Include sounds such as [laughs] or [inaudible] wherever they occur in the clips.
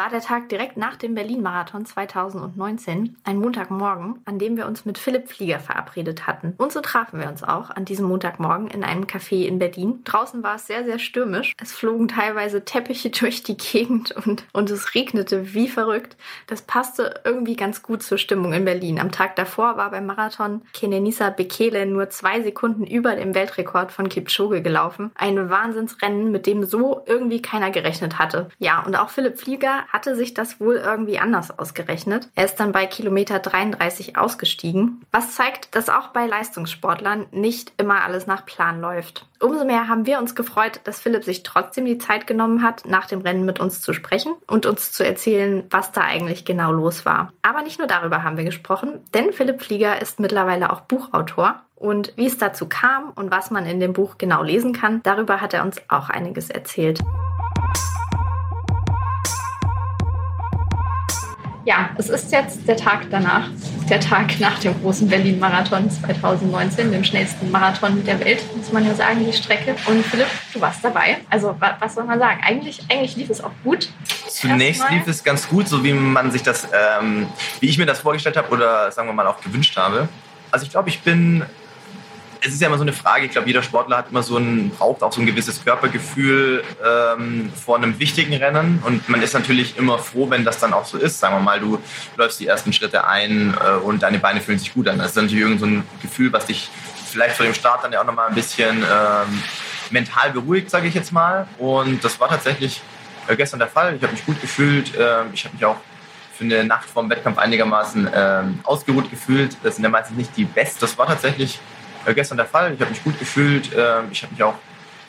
war der Tag direkt nach dem Berlin-Marathon 2019, ein Montagmorgen, an dem wir uns mit Philipp Flieger verabredet hatten. Und so trafen wir uns auch an diesem Montagmorgen in einem Café in Berlin. Draußen war es sehr, sehr stürmisch. Es flogen teilweise Teppiche [laughs] durch die Gegend und, und es regnete wie verrückt. Das passte irgendwie ganz gut zur Stimmung in Berlin. Am Tag davor war beim Marathon Kenenisa Bekele nur zwei Sekunden über dem Weltrekord von Kipchoge gelaufen. Ein Wahnsinnsrennen, mit dem so irgendwie keiner gerechnet hatte. Ja, und auch Philipp Flieger hatte sich das wohl irgendwie anders ausgerechnet. Er ist dann bei Kilometer 33 ausgestiegen, was zeigt, dass auch bei Leistungssportlern nicht immer alles nach Plan läuft. Umso mehr haben wir uns gefreut, dass Philipp sich trotzdem die Zeit genommen hat, nach dem Rennen mit uns zu sprechen und uns zu erzählen, was da eigentlich genau los war. Aber nicht nur darüber haben wir gesprochen, denn Philipp Flieger ist mittlerweile auch Buchautor. Und wie es dazu kam und was man in dem Buch genau lesen kann, darüber hat er uns auch einiges erzählt. Ja, es ist jetzt der Tag danach, der Tag nach dem großen Berlin-Marathon 2019, dem schnellsten Marathon der Welt, muss man ja sagen, die Strecke. Und Philipp, du warst dabei. Also was soll man sagen? Eigentlich, eigentlich lief es auch gut. Zunächst lief es ganz gut, so wie man sich das, ähm, wie ich mir das vorgestellt habe oder sagen wir mal auch gewünscht habe. Also ich glaube, ich bin es ist ja immer so eine Frage. Ich glaube, jeder Sportler hat immer so ein, braucht auch so ein gewisses Körpergefühl ähm, vor einem wichtigen Rennen. Und man ist natürlich immer froh, wenn das dann auch so ist. Sagen wir mal, du läufst die ersten Schritte ein äh, und deine Beine fühlen sich gut an. Das ist natürlich irgend so ein Gefühl, was dich vielleicht vor dem Start dann ja auch nochmal ein bisschen ähm, mental beruhigt, sage ich jetzt mal. Und das war tatsächlich äh, gestern der Fall. Ich habe mich gut gefühlt. Äh, ich habe mich auch für eine Nacht vorm Wettkampf einigermaßen ähm, ausgeruht gefühlt. Das sind ja meistens nicht die Best. Das war tatsächlich äh, gestern der Fall. Ich habe mich gut gefühlt. Äh, ich habe mich auch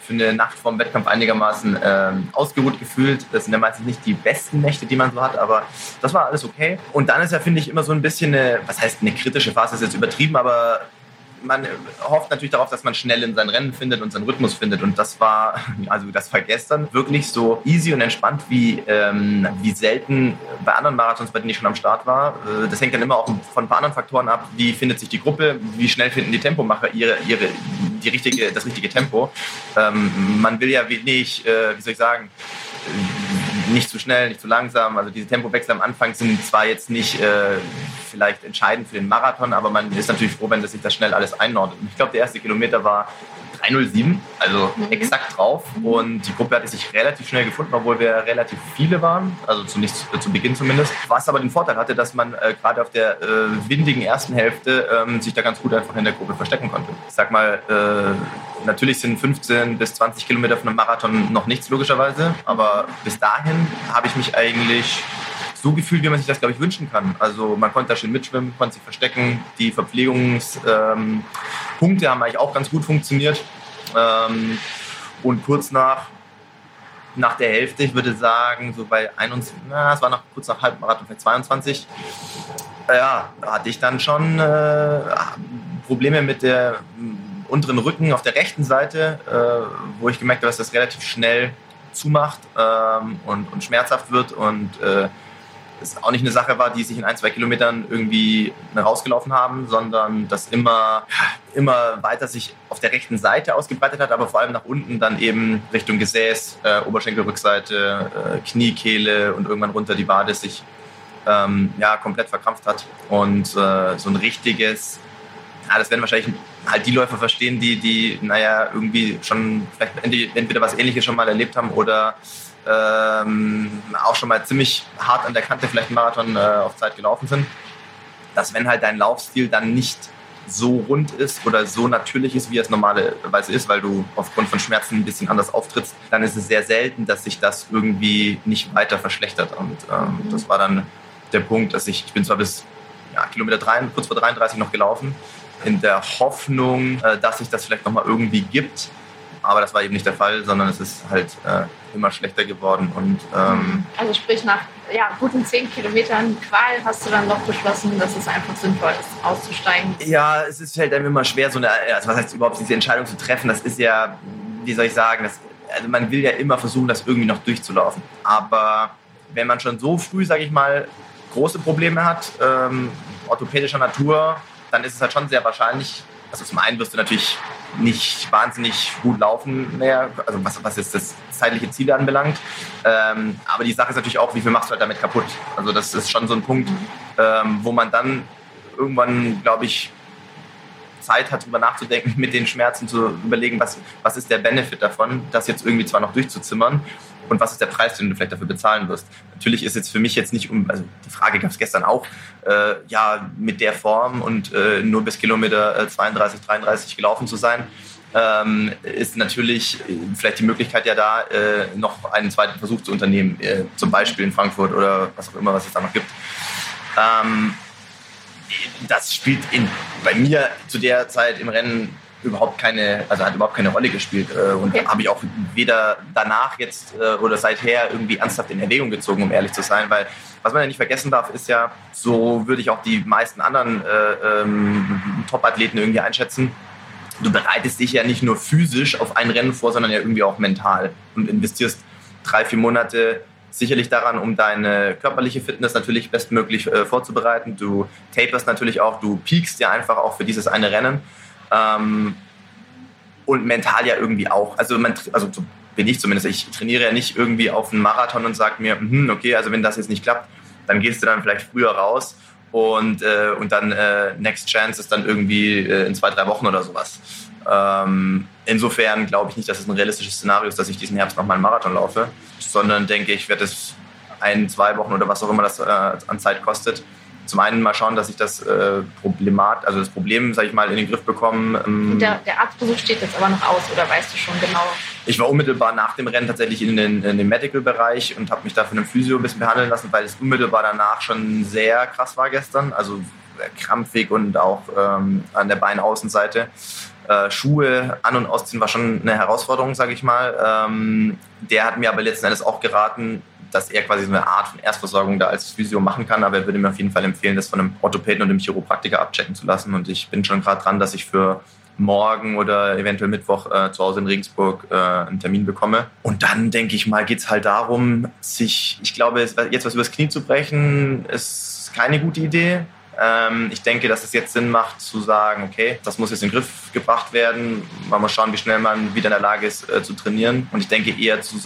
für eine Nacht vorm Wettkampf einigermaßen äh, ausgeruht gefühlt. Das sind ja meistens nicht die besten Nächte, die man so hat, aber das war alles okay. Und dann ist ja, finde ich, immer so ein bisschen eine, was heißt eine kritische Phase, ist jetzt übertrieben, aber man hofft natürlich darauf, dass man schnell in sein Rennen findet und seinen Rhythmus findet. Und das war, [laughs] also das war gestern wirklich so easy und entspannt wie, ähm, wie selten bei anderen Marathons, bei denen ich schon am Start war. Äh, das hängt dann immer auch von ein paar anderen Faktoren ab. Wie findet sich die Gruppe? Wie schnell finden die Tempomacher ihre, ihre, die richtige, das richtige Tempo? Ähm, man will ja wenig, äh, wie soll ich sagen, nicht zu schnell, nicht zu langsam. Also diese Tempowechsel am Anfang sind zwar jetzt nicht äh, vielleicht entscheidend für den Marathon, aber man ist natürlich froh, wenn das sich das schnell alles einordnet. Ich glaube, der erste Kilometer war 307, also mhm. exakt drauf. Und die Gruppe hatte sich relativ schnell gefunden, obwohl wir relativ viele waren, also zunächst äh, zu Beginn zumindest. Was aber den Vorteil hatte, dass man äh, gerade auf der äh, windigen ersten Hälfte ähm, sich da ganz gut einfach in der Gruppe verstecken konnte. Ich sag mal, äh, natürlich sind 15 bis 20 Kilometer von einem Marathon noch nichts logischerweise, aber bis dahin habe ich mich eigentlich so gefühlt, wie man sich das, glaube ich, wünschen kann. Also man konnte da schön mitschwimmen, konnte sich verstecken. Die Verpflegungspunkte haben eigentlich auch ganz gut funktioniert. Ähm, und kurz nach, nach der Hälfte, ich würde sagen, so bei 21, na, es war noch kurz nach Halbmarathon, vielleicht 22, ja, da hatte ich dann schon äh, Probleme mit der unteren Rücken auf der rechten Seite, äh, wo ich gemerkt habe, dass das relativ schnell zumacht ähm, und, und schmerzhaft wird und äh, es auch nicht eine Sache war, die sich in ein, zwei Kilometern irgendwie rausgelaufen haben, sondern das immer, immer weiter sich auf der rechten Seite ausgebreitet hat, aber vor allem nach unten dann eben Richtung Gesäß, äh, Oberschenkelrückseite, äh, Kniekehle und irgendwann runter die Wade sich ähm, ja, komplett verkrampft hat. Und äh, so ein richtiges, ja, das werden wahrscheinlich halt die Läufer verstehen, die, die, naja, irgendwie schon vielleicht entweder was ähnliches schon mal erlebt haben oder ähm, auch schon mal ziemlich hart an der Kante vielleicht einen Marathon äh, auf Zeit gelaufen sind, dass wenn halt dein Laufstil dann nicht so rund ist oder so natürlich ist, wie es normalerweise ist, weil du aufgrund von Schmerzen ein bisschen anders auftrittst, dann ist es sehr selten, dass sich das irgendwie nicht weiter verschlechtert. Und ähm, das war dann der Punkt, dass ich, ich bin zwar bis ja, Kilometer 3, kurz vor 33 noch gelaufen, in der Hoffnung, äh, dass sich das vielleicht nochmal irgendwie gibt. Aber das war eben nicht der Fall, sondern es ist halt äh, immer schlechter geworden. Und, ähm also sprich, nach ja, guten zehn Kilometern Qual hast du dann doch beschlossen, dass es einfach sinnvoll ist, auszusteigen? Ja, es ist halt einem immer schwer, so eine, also was heißt überhaupt diese Entscheidung zu treffen. Das ist ja, wie soll ich sagen, das, also man will ja immer versuchen, das irgendwie noch durchzulaufen. Aber wenn man schon so früh, sage ich mal, große Probleme hat, ähm, orthopädischer Natur, dann ist es halt schon sehr wahrscheinlich, also zum einen wirst du natürlich nicht wahnsinnig gut laufen mehr, also was, was jetzt das zeitliche Ziel anbelangt. Ähm, aber die Sache ist natürlich auch, wie viel machst du halt damit kaputt? Also das ist schon so ein Punkt, ähm, wo man dann irgendwann, glaube ich, Zeit hat, darüber nachzudenken, mit den Schmerzen zu überlegen, was, was ist der Benefit davon, das jetzt irgendwie zwar noch durchzuzimmern und was ist der Preis, den du vielleicht dafür bezahlen wirst. Natürlich ist jetzt für mich jetzt nicht um, also die Frage gab es gestern auch, äh, ja, mit der Form und äh, nur bis Kilometer 32, äh, 33 gelaufen zu sein, ähm, ist natürlich äh, vielleicht die Möglichkeit ja da, äh, noch einen zweiten Versuch zu unternehmen, äh, zum Beispiel in Frankfurt oder was auch immer, was es da noch gibt. Ähm, das spielt in, bei mir zu der Zeit im Rennen überhaupt keine, also hat überhaupt keine Rolle gespielt äh, und okay. habe ich auch weder danach jetzt äh, oder seither irgendwie ernsthaft in Erwägung gezogen, um ehrlich zu sein, weil was man ja nicht vergessen darf, ist ja, so würde ich auch die meisten anderen äh, ähm, Top-Athleten irgendwie einschätzen. Du bereitest dich ja nicht nur physisch auf ein Rennen vor, sondern ja irgendwie auch mental und investierst drei, vier Monate sicherlich daran, um deine körperliche Fitness natürlich bestmöglich äh, vorzubereiten. Du taperst natürlich auch, du peakst ja einfach auch für dieses eine Rennen. Ähm, und mental ja irgendwie auch. Also, man, also so bin ich zumindest. Ich trainiere ja nicht irgendwie auf einen Marathon und sage mir, hm, okay, also wenn das jetzt nicht klappt, dann gehst du dann vielleicht früher raus und, äh, und dann äh, Next Chance ist dann irgendwie äh, in zwei, drei Wochen oder sowas. Ähm, insofern glaube ich nicht, dass es ein realistisches Szenario ist, dass ich diesen Herbst nochmal einen Marathon laufe, sondern denke ich, werde es ein, zwei Wochen oder was auch immer das äh, an Zeit kostet, zum einen mal schauen, dass ich das äh, Problemat, also das Problem, sage ich mal, in den Griff bekomme. Ähm, der, der, Arztbesuch steht jetzt aber noch aus, oder weißt du schon genau? Ich war unmittelbar nach dem Rennen tatsächlich in den, in den Medical-Bereich und habe mich da von einem Physio ein bisschen behandeln lassen, weil es unmittelbar danach schon sehr krass war gestern, also krampfig und auch ähm, an der Beinaußenseite. Äh, Schuhe an- und ausziehen war schon eine Herausforderung, sage ich mal. Ähm, der hat mir aber letzten Endes auch geraten, dass er quasi so eine Art von Erstversorgung da als Physio machen kann, aber er würde mir auf jeden Fall empfehlen, das von einem Orthopäden und einem Chiropraktiker abchecken zu lassen. Und ich bin schon gerade dran, dass ich für morgen oder eventuell Mittwoch äh, zu Hause in Regensburg äh, einen Termin bekomme. Und dann denke ich mal, geht es halt darum, sich, ich glaube, jetzt was übers Knie zu brechen, ist keine gute Idee. Ähm, ich denke, dass es jetzt Sinn macht zu sagen, okay, das muss jetzt in den Griff gebracht werden. Man muss schauen, wie schnell man wieder in der Lage ist äh, zu trainieren. Und ich denke eher zu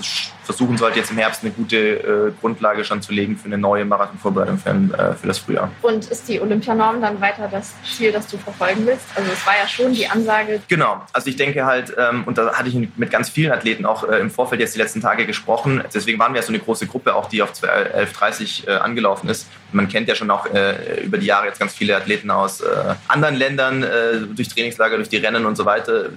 versuchen sollte, jetzt im Herbst eine gute äh, Grundlage schon zu legen für eine neue Marathonvorbereitung für, äh, für das Frühjahr. Und ist die Olympianorm dann weiter das Ziel, das du verfolgen willst? Also es war ja schon die Ansage. Genau, also ich denke halt, ähm, und da hatte ich mit ganz vielen Athleten auch äh, im Vorfeld jetzt die letzten Tage gesprochen. Deswegen waren wir ja so eine große Gruppe, auch die auf 11.30 äh, angelaufen ist. Man kennt ja schon auch äh, über die Jahre jetzt ganz viele Athleten aus anderen Ländern durch Trainingslager, durch die Rennen und so weiter.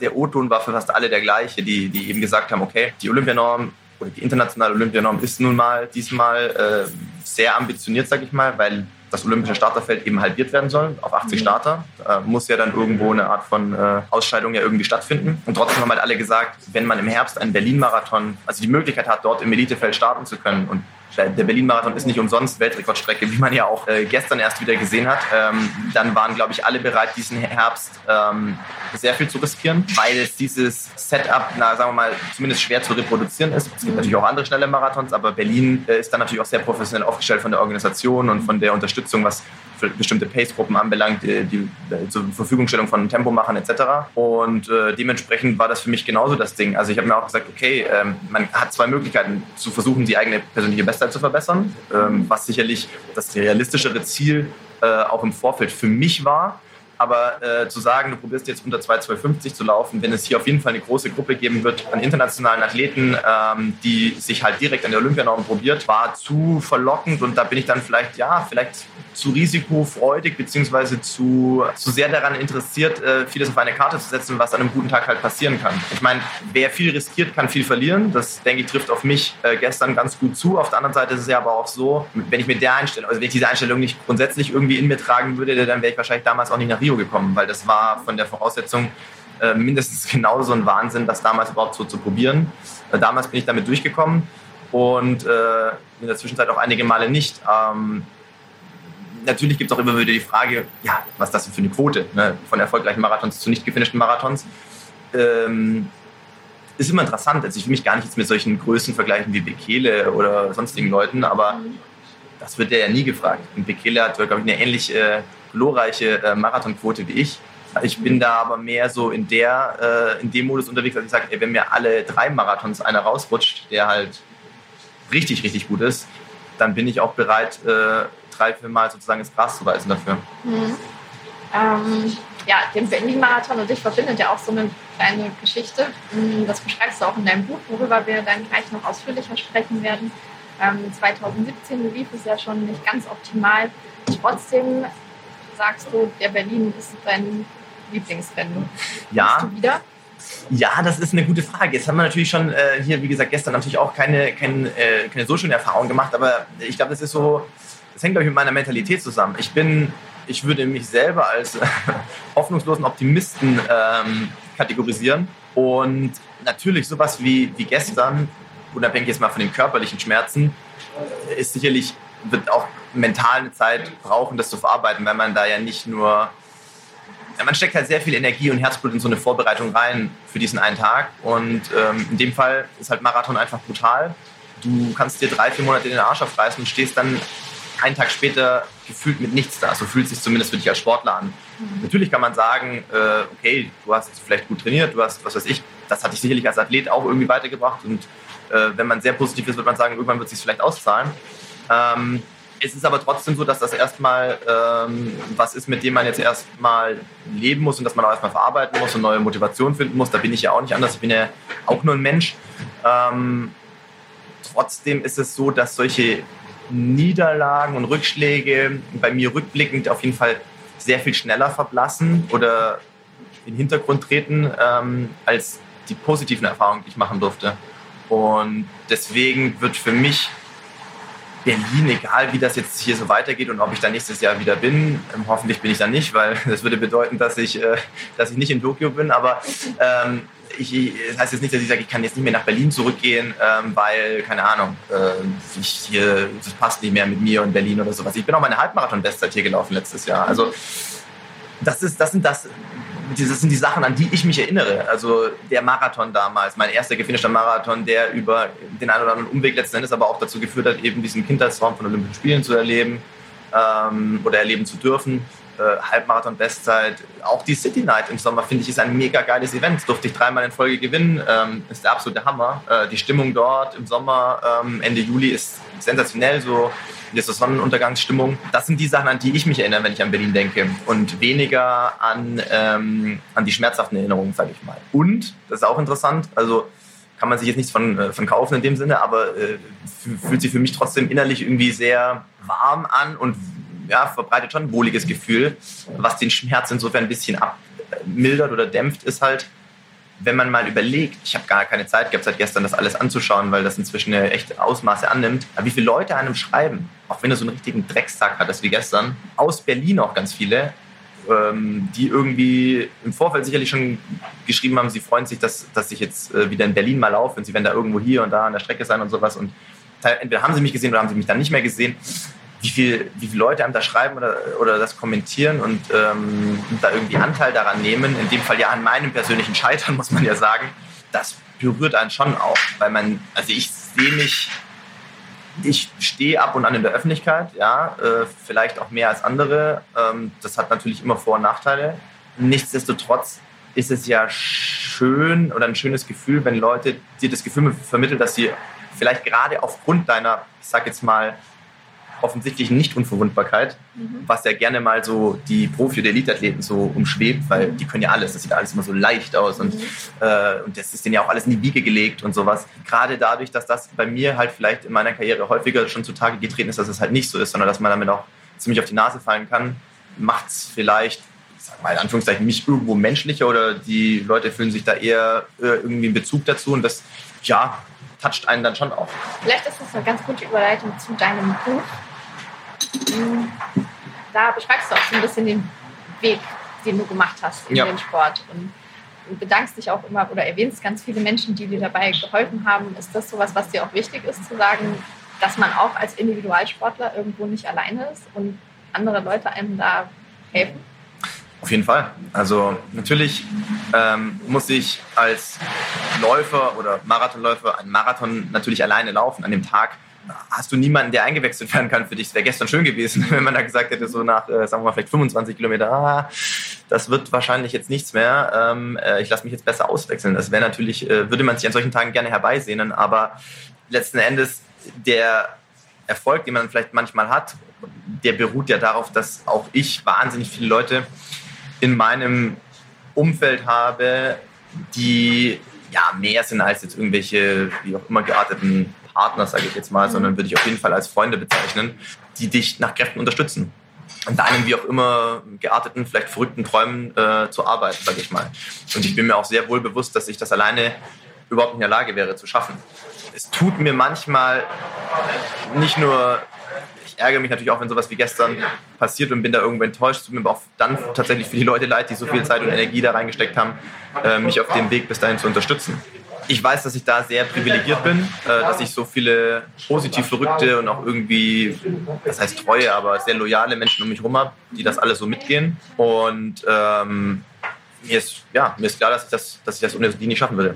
Der O-Ton war für fast alle der gleiche, die, die eben gesagt haben, okay, die Olympianorm oder die internationale Olympianorm ist nun mal diesmal äh, sehr ambitioniert, sag ich mal, weil das olympische Starterfeld eben halbiert werden soll auf 80 mhm. Starter. Da muss ja dann irgendwo eine Art von äh, Ausscheidung ja irgendwie stattfinden. Und trotzdem haben halt alle gesagt, wenn man im Herbst einen Berlin-Marathon, also die Möglichkeit hat, dort im Elitefeld starten zu können und der Berlin-Marathon ist nicht umsonst Weltrekordstrecke, wie man ja auch äh, gestern erst wieder gesehen hat. Ähm, dann waren, glaube ich, alle bereit, diesen Herbst ähm, sehr viel zu riskieren, weil es dieses Setup, na, sagen wir mal, zumindest schwer zu reproduzieren ist. Es gibt natürlich auch andere schnelle Marathons, aber Berlin äh, ist dann natürlich auch sehr professionell aufgestellt von der Organisation und von der Unterstützung, was bestimmte Pace-Gruppen anbelangt, die, die, zur Verfügungstellung von Tempomachern etc. Und äh, dementsprechend war das für mich genauso das Ding. Also ich habe mir auch gesagt, okay, ähm, man hat zwei Möglichkeiten, zu versuchen, die eigene persönliche Bestzeit zu verbessern, ähm, was sicherlich das realistischere Ziel äh, auch im Vorfeld für mich war. Aber äh, zu sagen, du probierst jetzt unter 2,250 zu laufen, wenn es hier auf jeden Fall eine große Gruppe geben wird an internationalen Athleten, ähm, die sich halt direkt an der Olympianorm probiert, war zu verlockend und da bin ich dann vielleicht, ja, vielleicht zu risikofreudig beziehungsweise zu, zu sehr daran interessiert, äh, vieles auf eine Karte zu setzen, was an einem guten Tag halt passieren kann. Ich meine, wer viel riskiert, kann viel verlieren. Das, denke ich, trifft auf mich äh, gestern ganz gut zu. Auf der anderen Seite ist es ja aber auch so, wenn ich mit der Einstellung, also wenn ich diese Einstellung nicht grundsätzlich irgendwie in mir tragen würde, dann wäre ich wahrscheinlich damals auch nicht nach Rio gekommen, weil das war von der Voraussetzung äh, mindestens [laughs] genauso ein Wahnsinn, das damals überhaupt so zu probieren. Äh, damals bin ich damit durchgekommen und äh, in der Zwischenzeit auch einige Male nicht. Ähm, natürlich gibt es auch immer wieder die Frage, ja, was ist das für eine Quote ne? von erfolgreichen Marathons zu nicht gefinischten Marathons. Ähm, ist immer interessant. Also ich will mich gar nicht jetzt mit solchen Größen vergleichen wie Bekele oder sonstigen Leuten, aber das wird ja nie gefragt. Und Bekele hat, glaube ich, eine ähnlich äh, glorreiche äh, Marathonquote wie ich. Ich bin da aber mehr so in der, äh, in dem Modus unterwegs, dass ich sage, wenn mir alle drei Marathons einer rausrutscht, der halt richtig, richtig gut ist, dann bin ich auch bereit, äh, drei, vier Mal sozusagen ins Gras zu weisen dafür. Mhm. Ähm, ja, den Berlin-Marathon und dich verbindet ja auch so eine kleine Geschichte. Mhm, das beschreibst du auch in deinem Buch, worüber wir dann gleich noch ausführlicher sprechen werden. Ähm, 2017 lief es ja schon nicht ganz optimal. Trotzdem sagst du, der Berlin ist dein Lieblingsrennen. Ja. Bist du wieder? Ja, das ist eine gute Frage. Jetzt haben wir natürlich schon äh, hier, wie gesagt, gestern natürlich auch keine, keine, äh, keine so schöne Erfahrung gemacht, aber ich glaube, das ist so, das hängt, glaube ich, mit meiner Mentalität zusammen. Ich bin, ich würde mich selber als [laughs] hoffnungslosen Optimisten ähm, kategorisieren und natürlich sowas wie, wie gestern, unabhängig jetzt mal von den körperlichen Schmerzen, ist sicherlich, wird auch mental eine Zeit brauchen, das zu verarbeiten, weil man da ja nicht nur ja, man steckt halt sehr viel Energie und Herzblut in so eine Vorbereitung rein für diesen einen Tag. Und ähm, in dem Fall ist halt Marathon einfach brutal. Du kannst dir drei, vier Monate den Arsch aufreißen und stehst dann einen Tag später gefühlt mit nichts da. So fühlt es sich zumindest für dich als Sportler an. Mhm. Natürlich kann man sagen, äh, okay, du hast vielleicht gut trainiert, du hast, was weiß ich, das hat dich sicherlich als Athlet auch irgendwie weitergebracht. Und äh, wenn man sehr positiv ist, wird man sagen, irgendwann wird es sich vielleicht auszahlen. Ähm, es ist aber trotzdem so, dass das erstmal ähm, was ist, mit dem man jetzt erstmal leben muss und dass man auch erstmal verarbeiten muss und neue Motivation finden muss. Da bin ich ja auch nicht anders. Ich bin ja auch nur ein Mensch. Ähm, trotzdem ist es so, dass solche Niederlagen und Rückschläge bei mir rückblickend auf jeden Fall sehr viel schneller verblassen oder in den Hintergrund treten ähm, als die positiven Erfahrungen, die ich machen durfte. Und deswegen wird für mich Berlin, egal wie das jetzt hier so weitergeht und ob ich da nächstes Jahr wieder bin, ähm, hoffentlich bin ich da nicht, weil [laughs] das würde bedeuten, dass ich, äh, dass ich nicht in Tokio bin, aber ähm, ich, das heißt jetzt nicht, dass ich sage, ich kann jetzt nicht mehr nach Berlin zurückgehen, ähm, weil, keine Ahnung, äh, ich hier, das passt nicht mehr mit mir und Berlin oder sowas. Ich bin auch meine Halbmarathon-Bestzeit hier gelaufen letztes Jahr. Also das, ist, das sind das, das sind die Sachen, an die ich mich erinnere. Also der Marathon damals, mein erster gefinischter Marathon, der über den einen oder anderen Umweg letzten Endes aber auch dazu geführt hat, eben diesen Kindheitstraum von Olympischen Spielen zu erleben ähm, oder erleben zu dürfen. Äh, Halbmarathon-Bestzeit, auch die City Night im Sommer, finde ich, ist ein mega geiles Event. Durfte ich dreimal in Folge gewinnen. Ähm, ist der absolute Hammer. Äh, die Stimmung dort im Sommer, ähm, Ende Juli, ist sensationell. So diese Sonnenuntergangsstimmung. Das sind die Sachen, an die ich mich erinnere, wenn ich an Berlin denke. Und weniger an, ähm, an die schmerzhaften Erinnerungen, sage ich mal. Und, das ist auch interessant, also kann man sich jetzt nichts von, äh, von kaufen in dem Sinne, aber äh, fühlt sich für mich trotzdem innerlich irgendwie sehr warm an und ja, verbreitet schon ein wohliges Gefühl, was den Schmerz insofern ein bisschen abmildert oder dämpft, ist halt, wenn man mal überlegt, ich habe gar keine Zeit gehabt seit gestern, das alles anzuschauen, weil das inzwischen echt Ausmaße annimmt, aber wie viele Leute einem schreiben, auch wenn du so einen richtigen Dreckstag hattest wie gestern, aus Berlin auch ganz viele, ähm, die irgendwie im Vorfeld sicherlich schon geschrieben haben, sie freuen sich, dass, dass ich jetzt äh, wieder in Berlin mal laufe und sie werden da irgendwo hier und da an der Strecke sein und sowas. Und entweder haben sie mich gesehen oder haben sie mich dann nicht mehr gesehen wie, viel, wie viele Leute einem da schreiben oder, oder das kommentieren und ähm, da irgendwie Anteil daran nehmen, in dem Fall ja an meinem persönlichen Scheitern, [laughs] muss man ja sagen, das berührt einen schon auch, weil man, also ich sehe mich, ich stehe ab und an in der Öffentlichkeit, ja, äh, vielleicht auch mehr als andere. Ähm, das hat natürlich immer Vor- und Nachteile. Nichtsdestotrotz ist es ja schön oder ein schönes Gefühl, wenn Leute dir das Gefühl vermitteln, dass sie vielleicht gerade aufgrund deiner, ich sag jetzt mal, offensichtlichen Nicht-Unverwundbarkeit, mhm. was ja gerne mal so die Profi- oder Elite-Athleten so umschwebt, weil die können ja alles, das sieht alles immer so leicht aus und, mhm. äh, und das ist denen ja auch alles in die Wiege gelegt und sowas. Gerade dadurch, dass das bei mir halt vielleicht in meiner Karriere häufiger schon zutage getreten ist, dass es halt nicht so ist, sondern dass man damit auch ziemlich auf die Nase fallen kann, macht es vielleicht sag mal in Anführungszeichen, mich irgendwo menschlicher oder die Leute fühlen sich da eher äh, irgendwie einen Bezug dazu und das, ja, toucht einen dann schon auch. Vielleicht ist das eine ganz gute Überleitung zu deinem Buch. Da beschreibst du auch so ein bisschen den Weg, den du gemacht hast in ja. den Sport und bedankst dich auch immer oder erwähnst ganz viele Menschen, die dir dabei geholfen haben. Ist das sowas, was dir auch wichtig ist, zu sagen, dass man auch als Individualsportler irgendwo nicht alleine ist und andere Leute einem da helfen? Auf jeden Fall. Also natürlich ähm, muss ich als Läufer oder Marathonläufer einen Marathon natürlich alleine laufen an dem Tag, hast du niemanden, der eingewechselt werden kann für dich. Es wäre gestern schön gewesen, [laughs] wenn man da gesagt hätte, so nach, äh, sagen wir mal, vielleicht 25 Kilometer, ah, das wird wahrscheinlich jetzt nichts mehr. Ähm, äh, ich lasse mich jetzt besser auswechseln. Das wäre natürlich, äh, würde man sich an solchen Tagen gerne herbeisehnen, aber letzten Endes der Erfolg, den man vielleicht manchmal hat, der beruht ja darauf, dass auch ich wahnsinnig viele Leute in meinem Umfeld habe, die ja mehr sind als jetzt irgendwelche, wie auch immer gearteten Partner, sage ich jetzt mal, sondern würde ich auf jeden Fall als Freunde bezeichnen, die dich nach Kräften unterstützen. Und deinen wie auch immer gearteten, vielleicht verrückten Träumen äh, zu arbeiten, sage ich mal. Und ich bin mir auch sehr wohl bewusst, dass ich das alleine überhaupt nicht in der Lage wäre zu schaffen. Es tut mir manchmal nicht nur ich ärgere mich natürlich auch, wenn sowas wie gestern passiert und bin da irgendwo enttäuscht. Es tut mir aber auch dann tatsächlich für die Leute leid, die so viel Zeit und Energie da reingesteckt haben, äh, mich auf dem Weg bis dahin zu unterstützen ich weiß, dass ich da sehr privilegiert bin, äh, dass ich so viele positiv verrückte und auch irgendwie, das heißt treue, aber sehr loyale Menschen um mich herum habe, die das alles so mitgehen. Und ähm, mir ist, ja, mir ist klar, dass ich das, dass ich das ohne die nicht schaffen würde.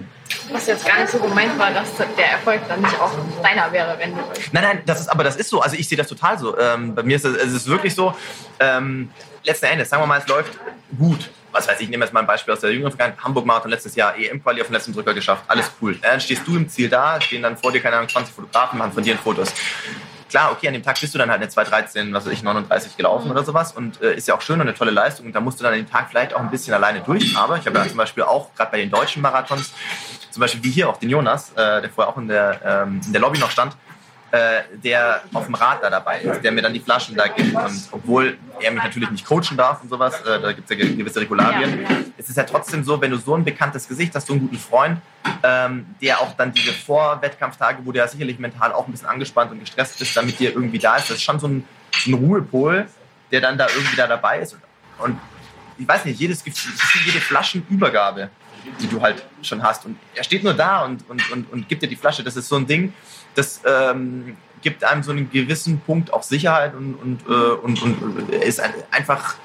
Was jetzt gar nicht so gemeint war, dass der Erfolg dann nicht auch deiner wäre, wenn du. Nein, nein, das ist, aber das ist so. Also ich sehe das total so. Ähm, bei mir ist es, es ist wirklich so. Ähm, letzten Endes, sagen wir mal, es läuft gut was weiß ich, ich nehme jetzt mal ein Beispiel aus der jüngeren Vergangenheit, Hamburg-Marathon letztes Jahr, EM-Quali auf den letzten Drücker geschafft, alles cool. Dann stehst du im Ziel da, stehen dann vor dir, keine Ahnung, 20 Fotografen, machen von dir Fotos. Klar, okay, an dem Tag bist du dann halt eine 2.13, was weiß ich, 39 gelaufen oder sowas und äh, ist ja auch schön und eine tolle Leistung und da musst du dann an dem Tag vielleicht auch ein bisschen alleine durch, aber ich habe ja zum Beispiel auch, gerade bei den deutschen Marathons, zum Beispiel wie hier auch den Jonas, äh, der vorher auch in der, ähm, in der Lobby noch stand, äh, der auf dem Rad da dabei ist, der mir dann die Flaschen da gibt. Und obwohl er mich natürlich nicht coachen darf und sowas, äh, da gibt es ja gewisse Regularien, ja, es ist ja trotzdem so, wenn du so ein bekanntes Gesicht hast, so einen guten Freund, ähm, der auch dann diese Vorwettkampftage, wo du ja sicherlich mental auch ein bisschen angespannt und gestresst bist, damit dir irgendwie da ist, das ist schon so ein, so ein Ruhepol, der dann da irgendwie da dabei ist. Und ich weiß nicht, jedes, jede Flaschenübergabe, die du halt schon hast. Und er steht nur da und, und, und, und gibt dir die Flasche. Das ist so ein Ding, das ähm, gibt einem so einen gewissen Punkt auch Sicherheit und, und, äh, und, und ist ein, einfach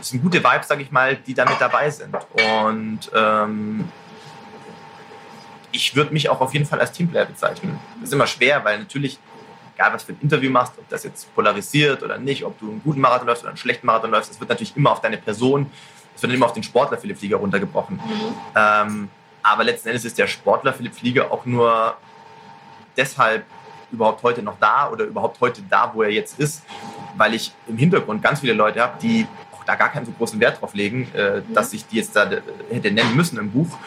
ist eine gute Vibe, sage ich mal, die damit dabei sind. Und ähm, ich würde mich auch auf jeden Fall als Teamplayer bezeichnen. Das ist immer schwer, weil natürlich, egal was für ein Interview machst, ob das jetzt polarisiert oder nicht, ob du einen guten Marathon läufst oder einen schlechten Marathon läufst, das wird natürlich immer auf deine Person, es wird immer auf den Sportler Philipp Flieger runtergebrochen. Mhm. Ähm, aber letzten Endes ist der Sportler Philipp Flieger auch nur deshalb überhaupt heute noch da oder überhaupt heute da, wo er jetzt ist, weil ich im Hintergrund ganz viele Leute habe, die auch da gar keinen so großen Wert drauf legen, äh, dass ich die jetzt da äh, hätte nennen müssen im Buch,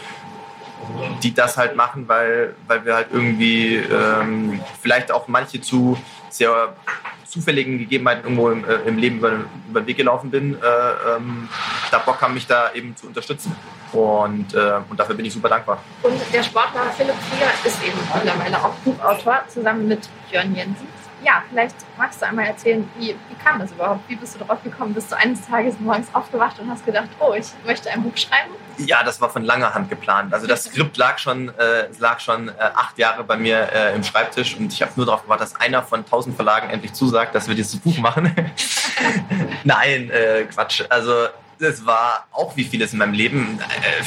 die das halt machen, weil, weil wir halt irgendwie ähm, vielleicht auch manche zu sehr zufälligen Gegebenheiten irgendwo im, äh, im Leben über, über, den Weg gelaufen bin, äh, ähm, da Bock haben, mich da eben zu unterstützen. Und, äh, und dafür bin ich super dankbar. Und der Sportler Philipp Flieger ist eben mittlerweile auch Buchautor, zusammen mit Björn Jensen ja, vielleicht magst du einmal erzählen, wie, wie kam das überhaupt? Wie bist du darauf gekommen? Bist du eines Tages morgens aufgewacht und hast gedacht, oh, ich möchte ein Buch schreiben? Ja, das war von langer Hand geplant. Also das Skript lag schon, äh, lag schon äh, acht Jahre bei mir äh, im Schreibtisch und ich habe nur darauf gewartet, dass einer von tausend Verlagen endlich zusagt, dass wir dieses Buch machen. [laughs] Nein, äh, Quatsch. Also das war auch wie vieles in meinem Leben äh,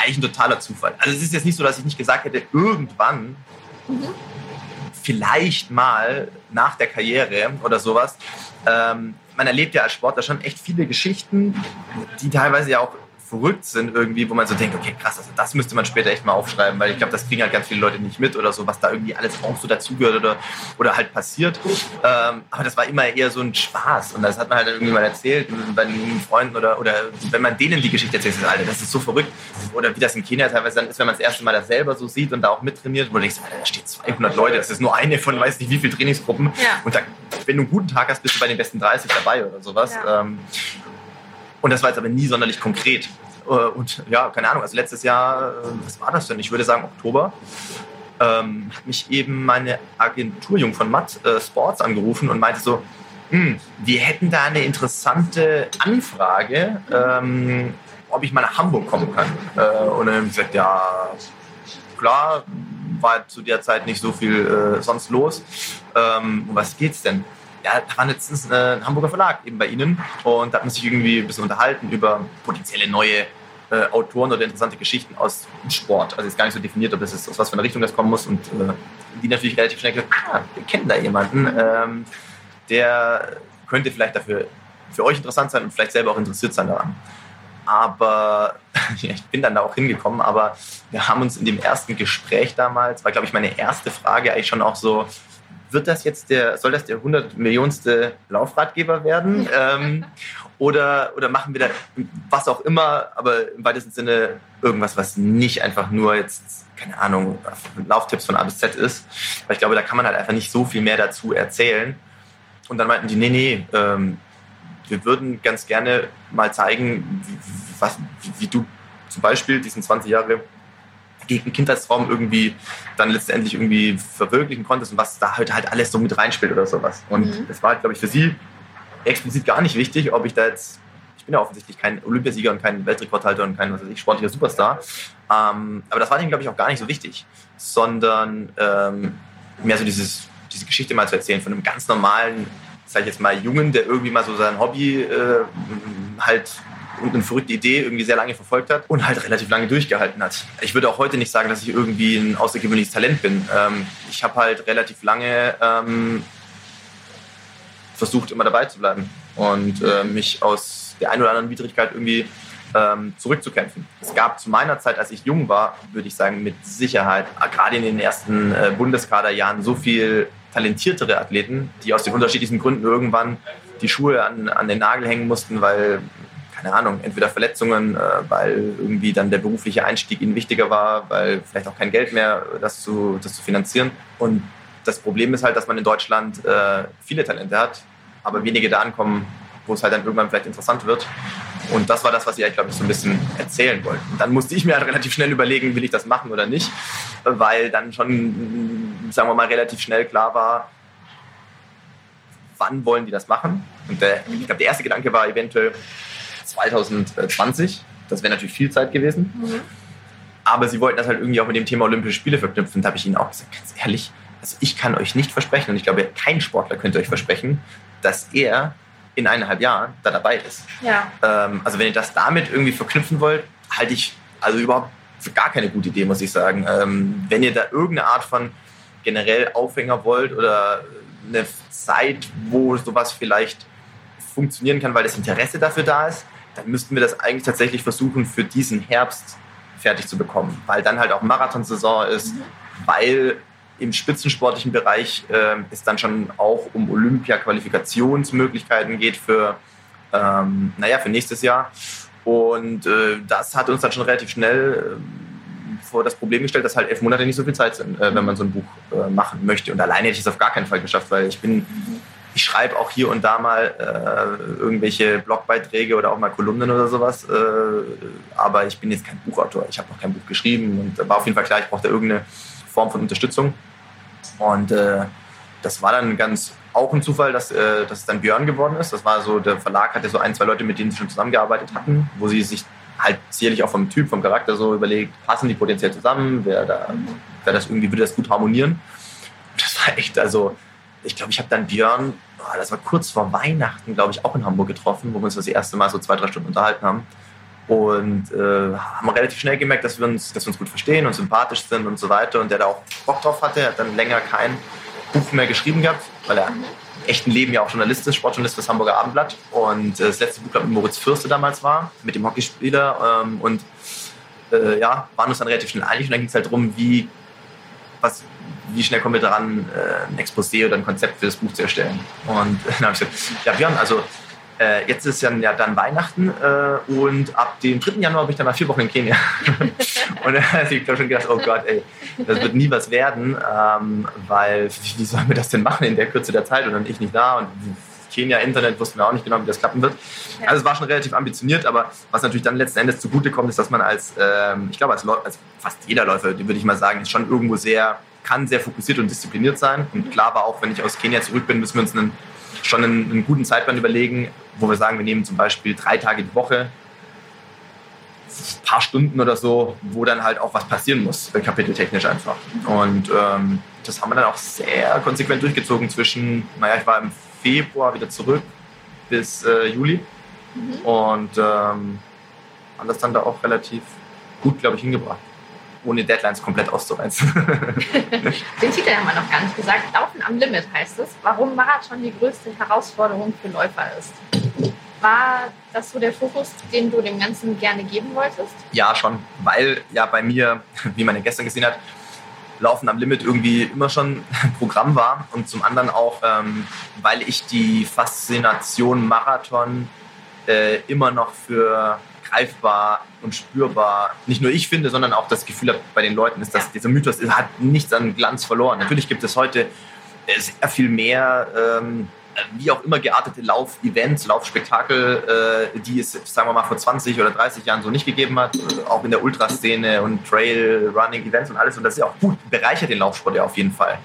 eigentlich ein totaler Zufall. Also es ist jetzt nicht so, dass ich nicht gesagt hätte, irgendwann mhm vielleicht mal nach der Karriere oder sowas. Ähm, man erlebt ja als Sportler schon echt viele Geschichten, die teilweise ja auch verrückt sind irgendwie, wo man so denkt, okay, krass, also das müsste man später echt mal aufschreiben, weil ich glaube, das kriegen halt ganz viele Leute nicht mit oder so, was da irgendwie alles auch so dazugehört oder, oder halt passiert. Ähm, aber das war immer eher so ein Spaß und das hat man halt irgendwie mal erzählt bei den Freunden oder, oder wenn man denen die Geschichte erzählt, Alter, das ist so verrückt. Oder wie das in Kenia teilweise dann ist, wenn man das erste Mal das selber so sieht und da auch mittrainiert, wo du denkst, Alter, da steht 200 Leute, das ist nur eine von weiß nicht wie viele Trainingsgruppen. Ja. Und da, wenn du einen guten Tag hast, bist du bei den besten 30 dabei oder sowas. Ja. Ähm, und das war jetzt aber nie sonderlich konkret. Äh, und ja, keine Ahnung, also letztes Jahr, äh, was war das denn? Ich würde sagen Oktober, ähm, hat mich eben meine Agenturjung von Matt äh, Sports angerufen und meinte so, hm, wir hätten da eine interessante Anfrage, ähm, ob ich mal nach Hamburg kommen kann. Äh, und dann habe ich gesagt, ja, klar, war zu der Zeit nicht so viel äh, sonst los. Ähm, was geht's denn? Ja, da war letztens äh, ein Hamburger Verlag eben bei Ihnen und da hat man sich irgendwie ein bisschen unterhalten über potenzielle neue äh, Autoren oder interessante Geschichten aus Sport. Also ist gar nicht so definiert, ob das ist, aus was für eine Richtung das kommen muss. Und äh, die natürlich relativ schnell gesagt, ah, wir kennen da jemanden, ähm, der könnte vielleicht dafür für euch interessant sein und vielleicht selber auch interessiert sein daran. Aber [laughs] ja, ich bin dann da auch hingekommen, aber wir haben uns in dem ersten Gespräch damals, war glaube ich meine erste Frage eigentlich schon auch so, wird das jetzt der, soll das der 100 Millionste Laufradgeber werden? [laughs] Ähm, oder, oder machen wir da was auch immer, aber im weitesten Sinne irgendwas, was nicht einfach nur jetzt, keine Ahnung, Lauftipps von A bis Z ist. Weil ich glaube, da kann man halt einfach nicht so viel mehr dazu erzählen. Und dann meinten die, nee, nee, ähm, wir würden ganz gerne mal zeigen, wie, was, wie du zum Beispiel diesen 20 Jahre Kindheitstraum irgendwie dann letztendlich irgendwie verwirklichen konntest und was da heute halt alles so mit reinspielt oder sowas. Und mhm. das war halt, glaube ich, für sie explizit gar nicht wichtig, ob ich da jetzt, ich bin ja offensichtlich kein Olympiasieger und kein Weltrekordhalter und kein, was weiß ich, sportlicher Superstar. Ähm, aber das war denen, glaube ich, auch gar nicht so wichtig, sondern ähm, mehr so dieses, diese Geschichte mal zu erzählen von einem ganz normalen, sag ich jetzt mal, Jungen, der irgendwie mal so sein Hobby äh, halt und eine verrückte Idee irgendwie sehr lange verfolgt hat und halt relativ lange durchgehalten hat. Ich würde auch heute nicht sagen, dass ich irgendwie ein außergewöhnliches Talent bin. Ähm, ich habe halt relativ lange ähm, versucht, immer dabei zu bleiben und äh, mich aus der einen oder anderen Widrigkeit irgendwie ähm, zurückzukämpfen. Es gab zu meiner Zeit, als ich jung war, würde ich sagen, mit Sicherheit, gerade in den ersten äh, Bundeskaderjahren, so viel talentiertere Athleten, die aus den unterschiedlichsten Gründen irgendwann die Schuhe an, an den Nagel hängen mussten, weil, keine Ahnung, entweder Verletzungen, äh, weil irgendwie dann der berufliche Einstieg ihnen wichtiger war, weil vielleicht auch kein Geld mehr, das zu, das zu finanzieren. Und das Problem ist halt, dass man in Deutschland äh, viele Talente hat, aber wenige da ankommen, wo es halt dann irgendwann vielleicht interessant wird. Und das war das, was ich eigentlich, glaube ich, so ein bisschen erzählen wollte. Und dann musste ich mir halt relativ schnell überlegen, will ich das machen oder nicht, weil dann schon, sagen wir mal, relativ schnell klar war, wann wollen die das machen. Und der, ich glaube, der erste Gedanke war eventuell 2020. Das wäre natürlich viel Zeit gewesen. Mhm. Aber sie wollten das halt irgendwie auch mit dem Thema Olympische Spiele verknüpfen. Da habe ich ihnen auch gesagt, ganz ehrlich, also ich kann euch nicht versprechen und ich glaube, kein Sportler könnte euch versprechen, dass er in eineinhalb Jahren da dabei ist. Ja. Ähm, also wenn ihr das damit irgendwie verknüpfen wollt, halte ich also überhaupt für gar keine gute Idee, muss ich sagen. Ähm, wenn ihr da irgendeine Art von generell Aufhänger wollt oder eine Zeit, wo sowas vielleicht funktionieren kann, weil das Interesse dafür da ist, dann müssten wir das eigentlich tatsächlich versuchen, für diesen Herbst fertig zu bekommen, weil dann halt auch Marathonsaison ist, mhm. weil im spitzensportlichen Bereich äh, es dann schon auch um Olympia-Qualifikationsmöglichkeiten geht für, ähm, naja, für nächstes Jahr. Und äh, das hat uns dann schon relativ schnell äh, vor das Problem gestellt, dass halt elf Monate nicht so viel Zeit sind, äh, wenn man so ein Buch äh, machen möchte. Und alleine hätte ich es auf gar keinen Fall geschafft, weil ich bin, ich schreibe auch hier und da mal äh, irgendwelche Blogbeiträge oder auch mal Kolumnen oder sowas. Äh, aber ich bin jetzt kein Buchautor. Ich habe noch kein Buch geschrieben und war auf jeden Fall klar, ich brauchte irgendeine Form von Unterstützung. Und äh, das war dann ganz auch ein Zufall, dass, äh, dass es dann Björn geworden ist. Das war so, der Verlag hatte so ein, zwei Leute, mit denen sie schon zusammengearbeitet hatten, wo sie sich halt sicherlich auch vom Typ, vom Charakter so überlegt, passen die potenziell zusammen, wer da, wer das irgendwie, würde das gut harmonieren. Das war echt, also, ich glaube, ich habe dann Björn, oh, das war kurz vor Weihnachten, glaube ich, auch in Hamburg getroffen, wo wir uns das erste Mal so zwei, drei Stunden unterhalten haben. Und äh, haben relativ schnell gemerkt, dass wir, uns, dass wir uns gut verstehen und sympathisch sind und so weiter. Und der da auch Bock drauf hatte, hat dann länger kein Buch mehr geschrieben gehabt, weil er im echten Leben ja auch Journalist ist, Sportjournalist fürs Hamburger Abendblatt. Und äh, das letzte Buch, glaube ich, mit Moritz Fürste damals war, mit dem Hockeyspieler. Ähm, und äh, ja, waren uns dann relativ schnell einig. Und dann ging es halt darum, wie, was, wie schnell kommen wir daran, äh, ein Exposé oder ein Konzept für das Buch zu erstellen. Und [laughs] dann habe ich gesagt, ja Björn, also äh, jetzt ist ja, dann Weihnachten äh, und ab dem 3. Januar bin ich dann mal vier Wochen in Kenia. [laughs] und da habe ich schon gedacht, oh Gott, ey, das wird nie was werden, ähm, weil wie sollen wir das denn machen in der Kürze der Zeit und dann ich nicht da und Kenia Internet wussten wir auch nicht genau, wie das klappen wird. Ja. Also es war schon relativ ambitioniert, aber was natürlich dann letzten Endes zugutekommt, ist, dass man als, ähm, ich glaube, als, als, fast jeder Läufer, würde ich mal sagen, ist schon irgendwo sehr, kann sehr fokussiert und diszipliniert sein. Und klar war auch, wenn ich aus Kenia zurück bin, müssen wir uns einen schon einen, einen guten Zeitplan überlegen, wo wir sagen, wir nehmen zum Beispiel drei Tage die Woche, ein paar Stunden oder so, wo dann halt auch was passieren muss, kapiteltechnisch einfach. Und ähm, das haben wir dann auch sehr konsequent durchgezogen zwischen, naja, ich war im Februar wieder zurück bis äh, Juli. Mhm. Und ähm, haben das dann da auch relativ gut, glaube ich, hingebracht. Ohne Deadlines komplett auszureizen. [laughs] Den Titel haben wir noch gar nicht gesagt. Laufen am Limit heißt es. Warum Marathon die größte Herausforderung für Läufer ist. War das so der Fokus, den du dem Ganzen gerne geben wolltest? Ja, schon. Weil ja bei mir, wie man ja gestern gesehen hat, Laufen am Limit irgendwie immer schon Programm war und zum anderen auch, ähm, weil ich die Faszination Marathon äh, immer noch für greifbar und spürbar, nicht nur ich finde, sondern auch das Gefühl bei den Leuten ist, dass dieser Mythos hat nichts an Glanz verloren. Natürlich gibt es heute äh, sehr viel mehr ähm, wie auch immer geartete Lauf-Events, Laufspektakel, äh, die es, sagen wir mal, vor 20 oder 30 Jahren so nicht gegeben hat, auch in der Ultraszene und Trail-Running-Events und alles. Und das ist ja auch gut, bereichert den Laufsport ja auf jeden Fall.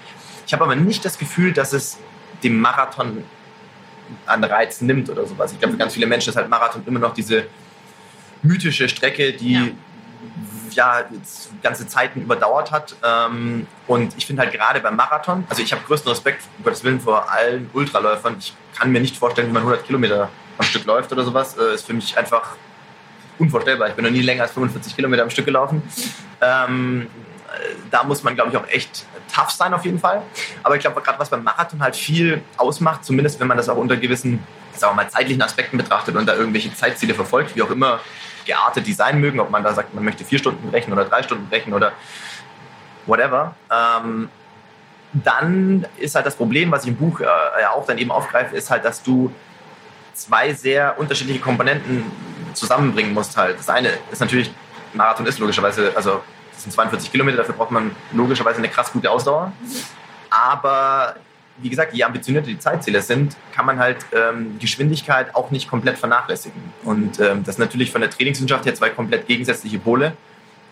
Ich habe aber nicht das Gefühl, dass es dem Marathon an Reiz nimmt oder sowas. Ich glaube, für ganz viele Menschen ist halt Marathon immer noch diese mythische Strecke, die ja ja ganze Zeiten überdauert hat. Ähm, und ich finde halt gerade beim Marathon, also ich habe größten Respekt, um Gottes Willen, vor allen Ultraläufern. Ich kann mir nicht vorstellen, wie man 100 Kilometer am Stück läuft oder sowas. Äh, ist für mich einfach unvorstellbar. Ich bin noch nie länger als 45 Kilometer am Stück gelaufen. Ähm, da muss man, glaube ich, auch echt tough sein auf jeden Fall. Aber ich glaube, gerade was beim Marathon halt viel ausmacht, zumindest wenn man das auch unter gewissen, sagen wir mal, zeitlichen Aspekten betrachtet und da irgendwelche Zeitziele verfolgt, wie auch immer geartet die sein mögen, ob man da sagt, man möchte vier Stunden brechen oder drei Stunden brechen oder whatever. Ähm, dann ist halt das Problem, was ich im Buch äh, auch dann eben aufgreife, ist halt, dass du zwei sehr unterschiedliche Komponenten zusammenbringen musst halt. Das eine ist natürlich, Marathon ist logischerweise, also das sind 42 Kilometer, dafür braucht man logischerweise eine krass gute Ausdauer. Aber wie gesagt, je ambitionierter die Zeitziele sind, kann man halt ähm, Geschwindigkeit auch nicht komplett vernachlässigen. Und ähm, das ist natürlich von der Trainingswissenschaft her zwei komplett gegensätzliche Pole,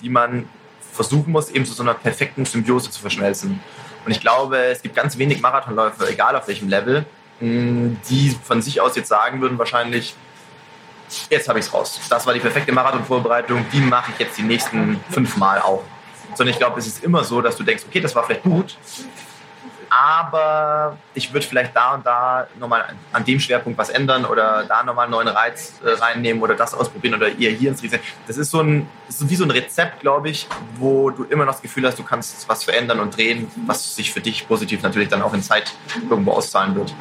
die man versuchen muss, eben zu so einer perfekten Symbiose zu verschmelzen. Und ich glaube, es gibt ganz wenig Marathonläufer, egal auf welchem Level, die von sich aus jetzt sagen würden, wahrscheinlich, jetzt habe ich es raus. Das war die perfekte Marathonvorbereitung, die mache ich jetzt die nächsten fünf Mal auch. Sondern ich glaube, es ist immer so, dass du denkst, okay, das war vielleicht gut, aber ich würde vielleicht da und da nochmal an dem Schwerpunkt was ändern oder da nochmal einen neuen Reiz äh, reinnehmen oder das ausprobieren oder ihr hier ins Rezept. Das ist so ein, ist wie so ein Rezept, glaube ich, wo du immer noch das Gefühl hast, du kannst was verändern und drehen, was sich für dich positiv natürlich dann auch in Zeit irgendwo auszahlen wird.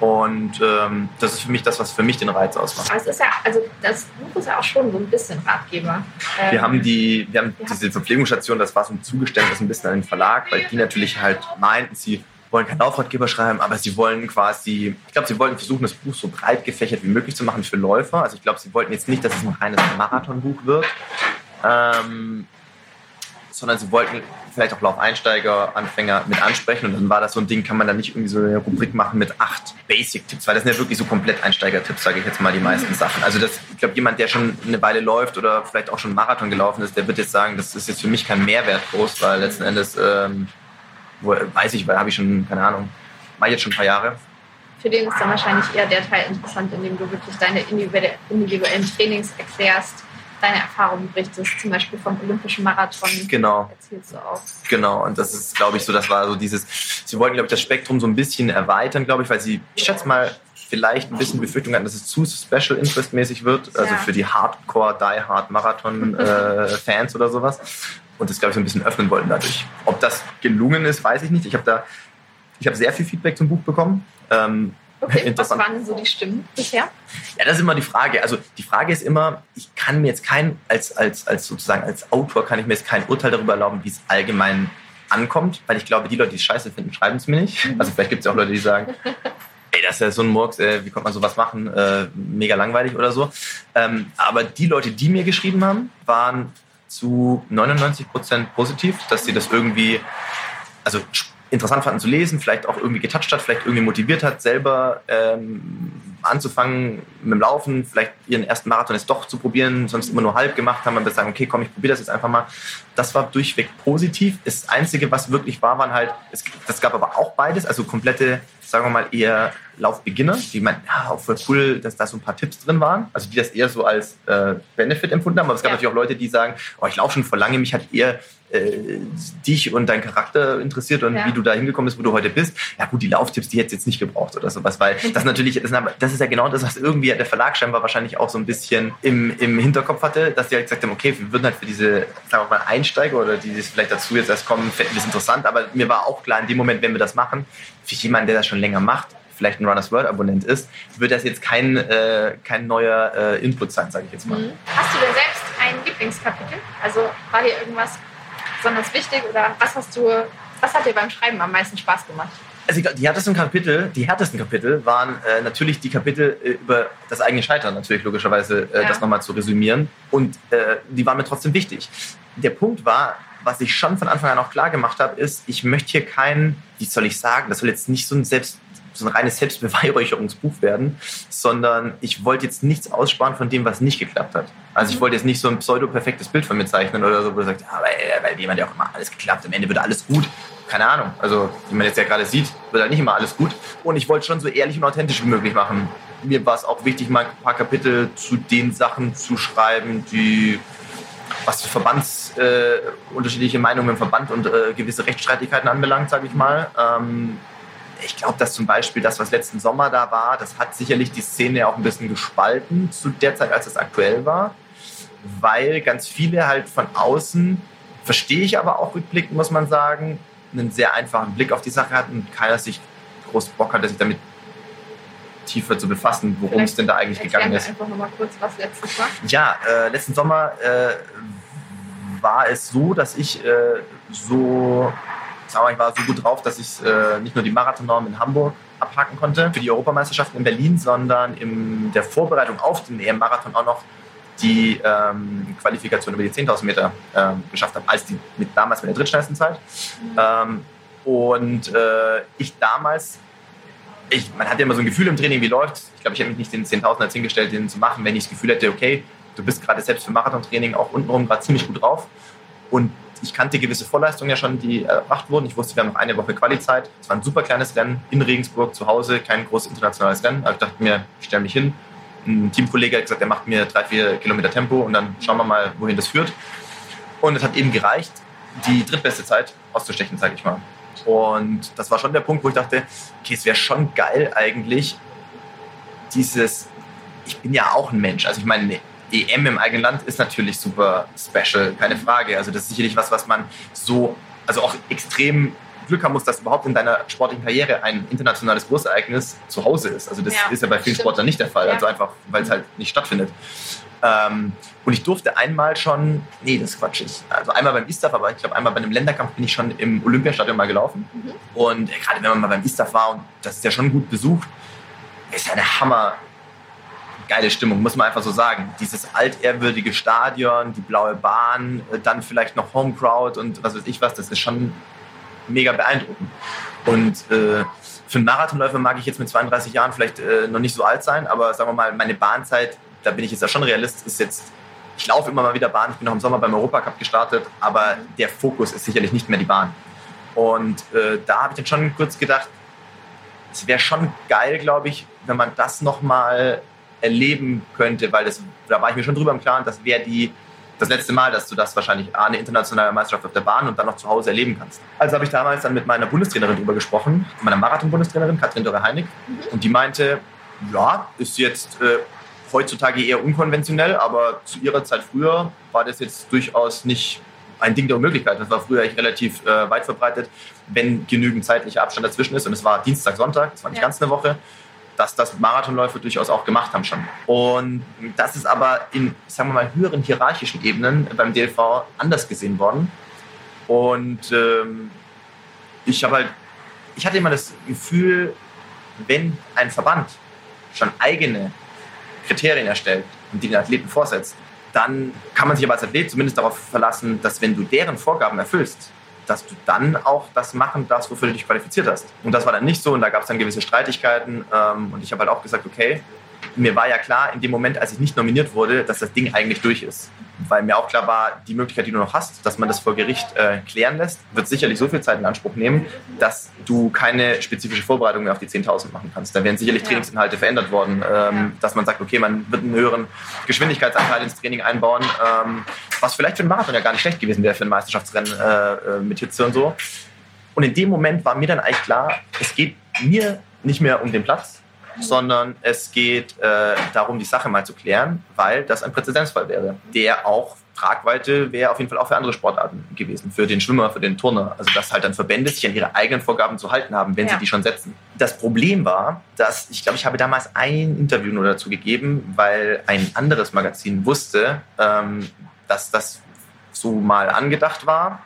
Und ähm, das ist für mich das, was für mich den Reiz ausmacht. Aber es ist ja, also das Buch ist ja auch schon so ein bisschen Ratgeber. Ähm, wir haben die, wir haben diese Verpflegungsstation, das war so ein Zugeständnis ein bisschen an den Verlag, weil die natürlich halt meinten, sie wollen keinen Laufratgeber schreiben, aber sie wollen quasi, ich glaube, sie wollten versuchen, das Buch so breit gefächert wie möglich zu machen für Läufer. Also ich glaube, sie wollten jetzt nicht, dass es ein reines Marathonbuch wird, ähm, sondern sie wollten vielleicht auch Laufeinsteiger, Anfänger mit ansprechen. Und dann war das so ein Ding, kann man da nicht irgendwie so eine Rubrik machen mit acht Basic-Tipps, weil das sind ja wirklich so komplett Einsteiger-Tipps, sage ich jetzt mal, die meisten Sachen. Also das, ich glaube, jemand, der schon eine Weile läuft oder vielleicht auch schon Marathon gelaufen ist, der wird jetzt sagen, das ist jetzt für mich kein Mehrwert groß, weil letzten Endes ähm, weiß ich, weil habe ich schon, keine Ahnung, war jetzt schon ein paar Jahre. Für den ist dann wahrscheinlich eher der Teil interessant, in dem du wirklich deine individuellen Trainings erklärst, deine Erfahrungen berichtest, zum Beispiel vom Olympischen Marathon. Genau. Erzählst du auch. Genau, und das ist, glaube ich, so, das war so dieses, sie wollten, glaube ich, das Spektrum so ein bisschen erweitern, glaube ich, weil sie, ich schätze mal, vielleicht ein bisschen Befürchtung hatten, dass es zu Special Interest mäßig wird, also ja. für die Hardcore, Die Hard Marathon [laughs] äh, Fans oder sowas und das, glaube ich, so ein bisschen öffnen wollten dadurch. Ob das gelungen ist, weiß ich nicht. Ich habe da, ich habe sehr viel Feedback zum Buch bekommen. Ähm, okay, was waren denn so die Stimmen bisher? Ja, das ist immer die Frage. Also die Frage ist immer, ich kann mir jetzt kein, als, als, als sozusagen als Autor kann ich mir jetzt kein Urteil darüber erlauben, wie es allgemein ankommt, weil ich glaube, die Leute, die es scheiße finden, schreiben es mir nicht. Mhm. Also vielleicht gibt es ja auch Leute, die sagen, [laughs] ey, das ist ja so ein Murks, ey, wie konnte man sowas machen? Äh, mega langweilig oder so. Ähm, aber die Leute, die mir geschrieben haben, waren zu 99 Prozent positiv, dass sie das irgendwie, also interessant fanden zu lesen, vielleicht auch irgendwie getoucht hat, vielleicht irgendwie motiviert hat, selber ähm, anzufangen mit dem Laufen, vielleicht ihren ersten Marathon jetzt doch zu probieren, sonst immer nur halb gemacht haben, und dann sagen, okay, komm, ich probiere das jetzt einfach mal. Das war durchweg positiv. Das Einzige, was wirklich war, waren halt, es, das gab aber auch beides, also komplette, sagen wir mal, eher Laufbeginner, die meinten, ja, auch voll cool, dass da so ein paar Tipps drin waren. Also die das eher so als äh, Benefit empfunden haben. Aber es gab ja. natürlich auch Leute, die sagen, oh, ich laufe schon vor lange, mich hat eher äh, dich und dein Charakter interessiert und ja. wie du da hingekommen bist, wo du heute bist. Ja gut, die Lauftipps, die hätte es jetzt nicht gebraucht oder sowas, weil das natürlich, das ist ja genau das, was irgendwie der Verlag scheinbar wahrscheinlich auch so ein bisschen im, im Hinterkopf hatte, dass die halt gesagt haben, okay, wir würden halt für diese, sagen wir mal, Einsteiger oder die vielleicht dazu jetzt erst kommen, fänden das interessant, aber mir war auch klar, in dem Moment, wenn wir das machen, für jemanden, der das schon länger macht, vielleicht ein Runners World Abonnent ist, wird das jetzt kein, äh, kein neuer äh, Input sein, sage ich jetzt mal. Mhm. Hast du denn selbst ein Lieblingskapitel? Also war dir irgendwas besonders wichtig oder was hast du, was hat dir beim Schreiben am meisten Spaß gemacht? Also die härtesten Kapitel, die härtesten Kapitel waren äh, natürlich die Kapitel äh, über das eigene Scheitern, natürlich logischerweise äh, ja. das nochmal zu resümieren. Und äh, die waren mir trotzdem wichtig. Der Punkt war, was ich schon von Anfang an auch klar gemacht habe, ist, ich möchte hier kein, wie soll ich sagen, das soll jetzt nicht so ein Selbst so ein reines Selbstbeweihräucherungsbuch werden, sondern ich wollte jetzt nichts aussparen von dem, was nicht geklappt hat. Also ich mhm. wollte jetzt nicht so ein pseudo-perfektes Bild von mir zeichnen oder so, wo du sagst, ja, weil, weil jemand ja auch immer alles geklappt, am Ende wird alles gut. Keine Ahnung. Also, wie man jetzt ja gerade sieht, wird halt nicht immer alles gut. Und ich wollte schon so ehrlich und authentisch wie möglich machen. Mir war es auch wichtig, mal ein paar Kapitel zu den Sachen zu schreiben, die was Verbands äh, unterschiedliche Meinungen im Verband und äh, gewisse Rechtsstreitigkeiten anbelangt, sage ich mal. Ähm, ich glaube, dass zum Beispiel das, was letzten Sommer da war, das hat sicherlich die Szene auch ein bisschen gespalten zu der Zeit, als es aktuell war, weil ganz viele halt von außen, verstehe ich aber auch rückblickend, muss man sagen, einen sehr einfachen Blick auf die Sache hatten und keiner sich groß Bock hatte, sich damit tiefer zu befassen, worum es denn da eigentlich gegangen ist. einfach nochmal kurz, was letztes war. Ja, äh, letzten Sommer äh, war es so, dass ich äh, so aber ich war so gut drauf, dass ich äh, nicht nur die Marathonnorm in Hamburg abhaken konnte für die Europameisterschaften in Berlin, sondern in der Vorbereitung auf den EM-Marathon auch noch die ähm, Qualifikation über die 10.000 Meter ähm, geschafft habe, als die mit, damals mit der drittschnellsten Zeit. Mhm. Ähm, und äh, ich damals, ich, man hat ja immer so ein Gefühl im Training, wie läuft Ich glaube, ich hätte mich nicht den 10.000 als hingestellt, den zu machen, wenn ich das Gefühl hätte, okay, du bist gerade selbst für Marathontraining auch untenrum gerade ziemlich gut drauf. Und ich kannte gewisse Vorleistungen ja schon, die erbracht wurden. Ich wusste, wir haben noch eine Woche Qualizeit. Es war ein super kleines Rennen in Regensburg zu Hause, kein großes internationales Rennen. Also ich dachte mir, ich stelle mich hin. Ein Teamkollege hat gesagt, er macht mir drei, vier Kilometer Tempo und dann schauen wir mal, wohin das führt. Und es hat eben gereicht, die drittbeste Zeit auszustechen, sage ich mal. Und das war schon der Punkt, wo ich dachte, okay, es wäre schon geil eigentlich, dieses, ich bin ja auch ein Mensch. Also ich meine, EM im eigenen Land ist natürlich super special, keine Frage. Also das ist sicherlich was, was man so, also auch extrem Glück haben muss, dass überhaupt in deiner sportlichen Karriere ein internationales Großereignis zu Hause ist. Also das ja, ist ja bei vielen Sportlern nicht der Fall, ja. also einfach, weil es halt nicht stattfindet. Ähm, und ich durfte einmal schon, nee, das ist Quatsch, ich, also einmal beim ISTAF, aber ich glaube einmal bei einem Länderkampf bin ich schon im Olympiastadion mal gelaufen. Mhm. Und gerade wenn man mal beim ISTAF war und das ist ja schon gut besucht, ist ja eine Hammer, geile Stimmung, muss man einfach so sagen. Dieses altehrwürdige Stadion, die blaue Bahn, äh, dann vielleicht noch Homecrowd und was weiß ich was, das ist schon mega beeindruckend. Und äh, für einen Marathonläufer mag ich jetzt mit 32 Jahren vielleicht äh, noch nicht so alt sein, aber sagen wir mal, meine Bahnzeit, da bin ich jetzt ja schon Realist, ist jetzt, ich laufe immer mal wieder Bahn, ich bin noch im Sommer beim Europacup gestartet, aber der Fokus ist sicherlich nicht mehr die Bahn. Und äh, da habe ich dann schon kurz gedacht, es wäre schon geil, glaube ich, wenn man das nochmal erleben könnte, weil das, da war ich mir schon drüber im Klaren, das wäre die das letzte Mal, dass du das wahrscheinlich eine internationale Meisterschaft auf der Bahn und dann noch zu Hause erleben kannst. Also habe ich damals dann mit meiner Bundestrainerin drüber gesprochen, meiner Marathon-Bundestrainerin, Katrin Dörre-Heinig, mhm. und die meinte, ja, ist jetzt äh, heutzutage eher unkonventionell, aber zu ihrer Zeit früher war das jetzt durchaus nicht ein Ding der Unmöglichkeit. Das war früher echt relativ äh, weit verbreitet, wenn genügend zeitlicher Abstand dazwischen ist. Und es war Dienstag, Sonntag, das war nicht ja. ganz eine Woche dass das Marathonläufer durchaus auch gemacht haben schon. Und das ist aber in, sagen wir mal, höheren hierarchischen Ebenen beim DLV anders gesehen worden. Und ähm, ich habe halt, ich hatte immer das Gefühl, wenn ein Verband schon eigene Kriterien erstellt und die den Athleten vorsetzt, dann kann man sich aber als Athlet zumindest darauf verlassen, dass wenn du deren Vorgaben erfüllst, dass du dann auch das machen darfst, wofür du dich qualifiziert hast. Und das war dann nicht so und da gab es dann gewisse Streitigkeiten ähm, und ich habe halt auch gesagt, okay, mir war ja klar in dem Moment, als ich nicht nominiert wurde, dass das Ding eigentlich durch ist. Weil mir auch klar war, die Möglichkeit, die du noch hast, dass man das vor Gericht äh, klären lässt, wird sicherlich so viel Zeit in Anspruch nehmen, dass du keine spezifische Vorbereitung mehr auf die 10.000 machen kannst. Da wären sicherlich. Trainingsinhalte verändert worden, ähm, dass man sagt, okay, man wird einen höheren Geschwindigkeitsanteil ins Training einbauen, ähm, was vielleicht für einen Marathon ja gar nicht schlecht gewesen wäre, für ein Meisterschaftsrennen äh, äh, mit Hitze und so. Und in dem Moment war mir dann eigentlich klar, es geht mir nicht mehr um den Platz, sondern es geht äh, darum, die Sache mal zu klären, weil das ein Präzedenzfall wäre, der auch Tragweite wäre auf jeden Fall auch für andere Sportarten gewesen, für den Schwimmer, für den Turner. Also dass halt dann Verbände sich an ihre eigenen Vorgaben zu halten haben, wenn ja. sie die schon setzen. Das Problem war, dass ich glaube, ich habe damals ein Interview nur dazu gegeben, weil ein anderes Magazin wusste, ähm, dass das so mal angedacht war.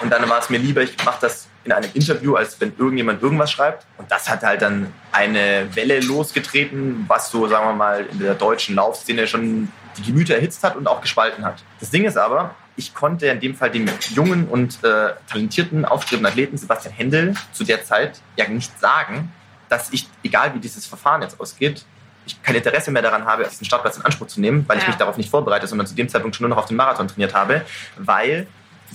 Und dann war es mir lieber, ich mache das in einem Interview, als wenn irgendjemand irgendwas schreibt. Und das hat halt dann eine Welle losgetreten, was so, sagen wir mal, in der deutschen Laufszene schon die Gemüter erhitzt hat und auch gespalten hat. Das Ding ist aber, ich konnte in dem Fall dem jungen und äh, talentierten, aufstrebenden Athleten Sebastian Händel zu der Zeit ja nicht sagen, dass ich, egal wie dieses Verfahren jetzt ausgeht, ich kein Interesse mehr daran habe, diesen Startplatz in Anspruch zu nehmen, weil ja. ich mich darauf nicht vorbereite, sondern zu dem Zeitpunkt schon nur noch auf den Marathon trainiert habe, weil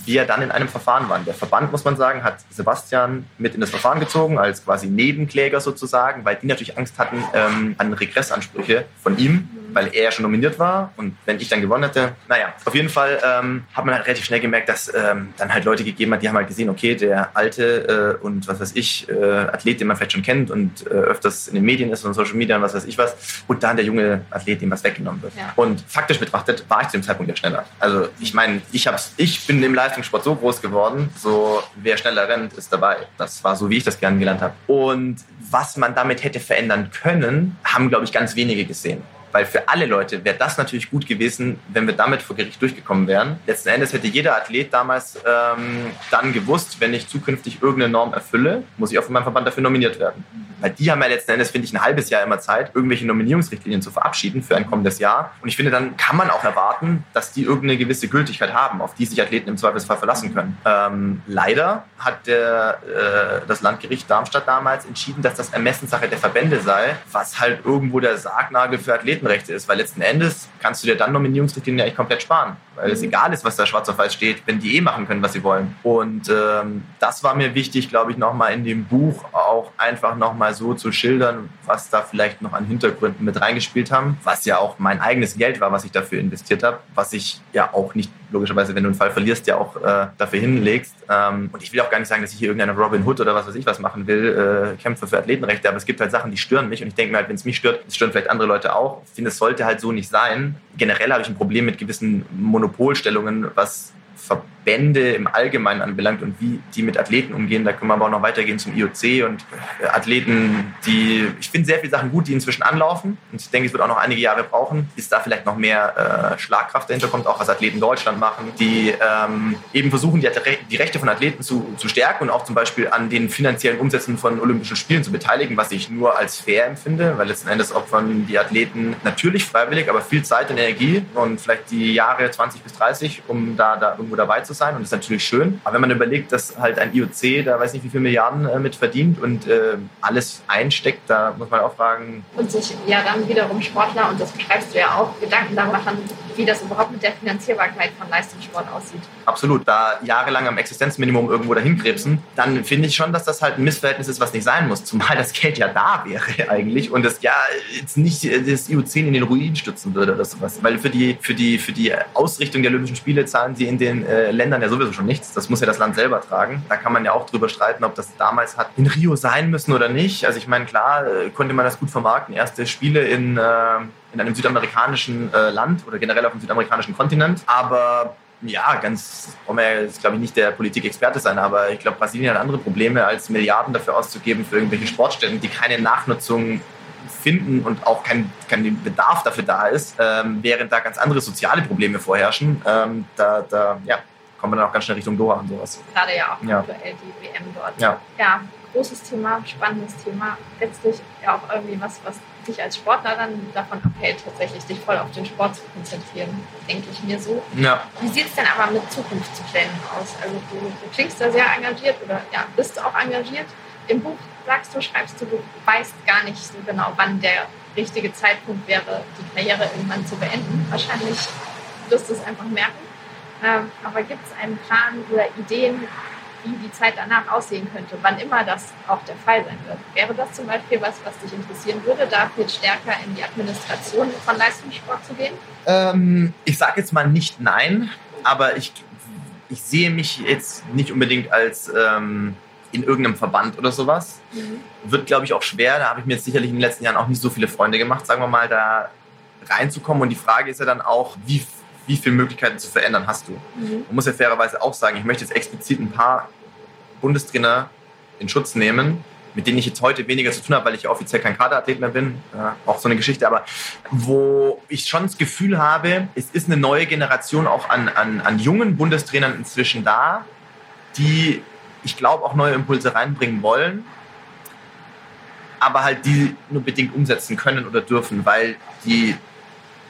wir dann in einem Verfahren waren. Der Verband, muss man sagen, hat Sebastian mit in das Verfahren gezogen, als quasi Nebenkläger sozusagen, weil die natürlich Angst hatten ähm, an Regressansprüche von ihm weil er schon nominiert war und wenn ich dann gewonnen hätte, naja, auf jeden Fall ähm, hat man halt relativ schnell gemerkt, dass ähm, dann halt Leute gegeben hat, die haben halt gesehen, okay, der alte äh, und was weiß ich, äh, Athlet, den man vielleicht schon kennt und äh, öfters in den Medien ist und Social Media und was weiß ich was, und dann der junge Athlet, dem was weggenommen wird. Ja. Und faktisch betrachtet war ich zu dem Zeitpunkt ja schneller. Also ich meine, ich, hab's, ich bin im Leistungssport so groß geworden, so wer schneller rennt, ist dabei. Das war so, wie ich das gerne gelernt habe. Und was man damit hätte verändern können, haben, glaube ich, ganz wenige gesehen. Weil für alle Leute wäre das natürlich gut gewesen, wenn wir damit vor Gericht durchgekommen wären. Letzten Endes hätte jeder Athlet damals ähm, dann gewusst, wenn ich zukünftig irgendeine Norm erfülle, muss ich auch von meinem Verband dafür nominiert werden. Weil die haben ja letzten Endes, finde ich, ein halbes Jahr immer Zeit, irgendwelche Nominierungsrichtlinien zu verabschieden für ein kommendes Jahr. Und ich finde, dann kann man auch erwarten, dass die irgendeine gewisse Gültigkeit haben, auf die sich Athleten im Zweifelsfall verlassen können. Ähm, leider hat der, äh, das Landgericht Darmstadt damals entschieden, dass das Ermessenssache der Verbände sei, was halt irgendwo der Sargnagel für Athletenrechte ist. Weil letzten Endes kannst du dir dann Nominierungsrichtlinien ja eigentlich komplett sparen. Weil es mhm. egal ist, was da schwarz auf weiß steht, wenn die eh machen können, was sie wollen. Und ähm, das war mir wichtig, glaube ich, nochmal in dem Buch auch einfach nochmal mal so zu schildern, was da vielleicht noch an Hintergründen mit reingespielt haben, was ja auch mein eigenes Geld war, was ich dafür investiert habe, was ich ja auch nicht logischerweise, wenn du einen Fall verlierst, ja auch äh, dafür hinlegst. Ähm, und ich will auch gar nicht sagen, dass ich hier irgendeine Robin Hood oder was weiß ich was machen will, äh, kämpfe für Athletenrechte, aber es gibt halt Sachen, die stören mich und ich denke mir halt, wenn es mich stört, stören vielleicht andere Leute auch. Ich finde, es sollte halt so nicht sein. Generell habe ich ein Problem mit gewissen Monopolstellungen, was Verbände im Allgemeinen anbelangt und wie die mit Athleten umgehen. Da können wir aber auch noch weitergehen zum IOC und äh, Athleten, die, ich finde sehr viele Sachen gut, die inzwischen anlaufen. Und ich denke, es wird auch noch einige Jahre brauchen, bis da vielleicht noch mehr äh, Schlagkraft dahinter kommt, auch was Athleten Deutschland machen, die ähm, eben versuchen, die, die, Rechte von Athleten zu, zu stärken und auch zum Beispiel an den finanziellen Umsätzen von Olympischen Spielen zu beteiligen, was ich nur als fair empfinde, weil letzten Endes opfern die Athleten natürlich freiwillig, aber viel Zeit und Energie und vielleicht die Jahre 20 bis 30, um da, da irgendwo dabei zu sein und das ist natürlich schön. Aber wenn man überlegt, dass halt ein IOC da weiß nicht wie viele Milliarden äh, mit verdient und äh, alles einsteckt, da muss man auch fragen. Und sich ja dann wiederum Sportler, und das beschreibst du ja auch, Gedanken da machen, wie das überhaupt mit der Finanzierbarkeit von Leistungssport aussieht. Absolut. Da jahrelang am Existenzminimum irgendwo dahin krebsen, dann finde ich schon, dass das halt ein Missverhältnis ist, was nicht sein muss. Zumal das Geld ja da wäre [laughs] eigentlich und das ja jetzt nicht das IOC in den Ruin stützen würde oder sowas. Weil für die, für die, für die Ausrichtung der Olympischen Spiele zahlen sie in den äh, Ländern ja sowieso schon nichts. Das muss ja das Land selber tragen. Da kann man ja auch drüber streiten, ob das damals hat in Rio sein müssen oder nicht. Also ich meine, klar, äh, konnte man das gut vermarkten. Erste Spiele in, äh, in einem südamerikanischen äh, Land oder generell auf dem südamerikanischen Kontinent. Aber ja, ganz, wollen wir jetzt, glaube ich, nicht der Politikexperte sein, aber ich glaube, Brasilien hat andere Probleme, als Milliarden dafür auszugeben für irgendwelche Sportstätten, die keine Nachnutzung finden und auch kein, kein Bedarf dafür da ist, ähm, während da ganz andere soziale Probleme vorherrschen. Ähm, da, da ja, kommt man dann auch ganz schnell Richtung Doha und sowas. Gerade ja auch ja. aktuell die WM dort. Ja. ja, großes Thema, spannendes Thema. Letztlich ja auch irgendwie was, was dich als Sportler dann davon abhält, tatsächlich dich voll auf den Sport zu konzentrieren, denke ich mir so. Ja. Wie sieht es denn aber mit Zukunftsplänen aus? Also du, du klingst da sehr engagiert oder ja, bist du auch engagiert? Im Buch sagst du, schreibst du, du weißt gar nicht so genau, wann der richtige Zeitpunkt wäre, die Karriere irgendwann zu beenden. Wahrscheinlich wirst du es einfach merken. Ähm, aber gibt es einen Plan oder Ideen, wie die Zeit danach aussehen könnte, wann immer das auch der Fall sein wird? Wäre das zum Beispiel was, was dich interessieren würde, da jetzt stärker in die Administration von Leistungssport zu gehen? Ähm, ich sage jetzt mal nicht nein, aber ich, ich sehe mich jetzt nicht unbedingt als ähm, in irgendeinem Verband oder sowas. Mhm. Wird, glaube ich, auch schwer. Da habe ich mir jetzt sicherlich in den letzten Jahren auch nicht so viele Freunde gemacht, sagen wir mal, da reinzukommen. Und die Frage ist ja dann auch, wie, wie viele Möglichkeiten zu verändern hast du? Mhm. Man muss ja fairerweise auch sagen, ich möchte jetzt explizit ein paar Bundestrainer in Schutz nehmen, mit denen ich jetzt heute weniger zu tun habe, weil ich offiziell kein Kaderathlet mehr bin. Ja, auch so eine Geschichte, aber wo ich schon das Gefühl habe, es ist eine neue Generation auch an, an, an jungen Bundestrainern inzwischen da, die ich glaube, auch neue Impulse reinbringen wollen, aber halt die nur bedingt umsetzen können oder dürfen, weil die,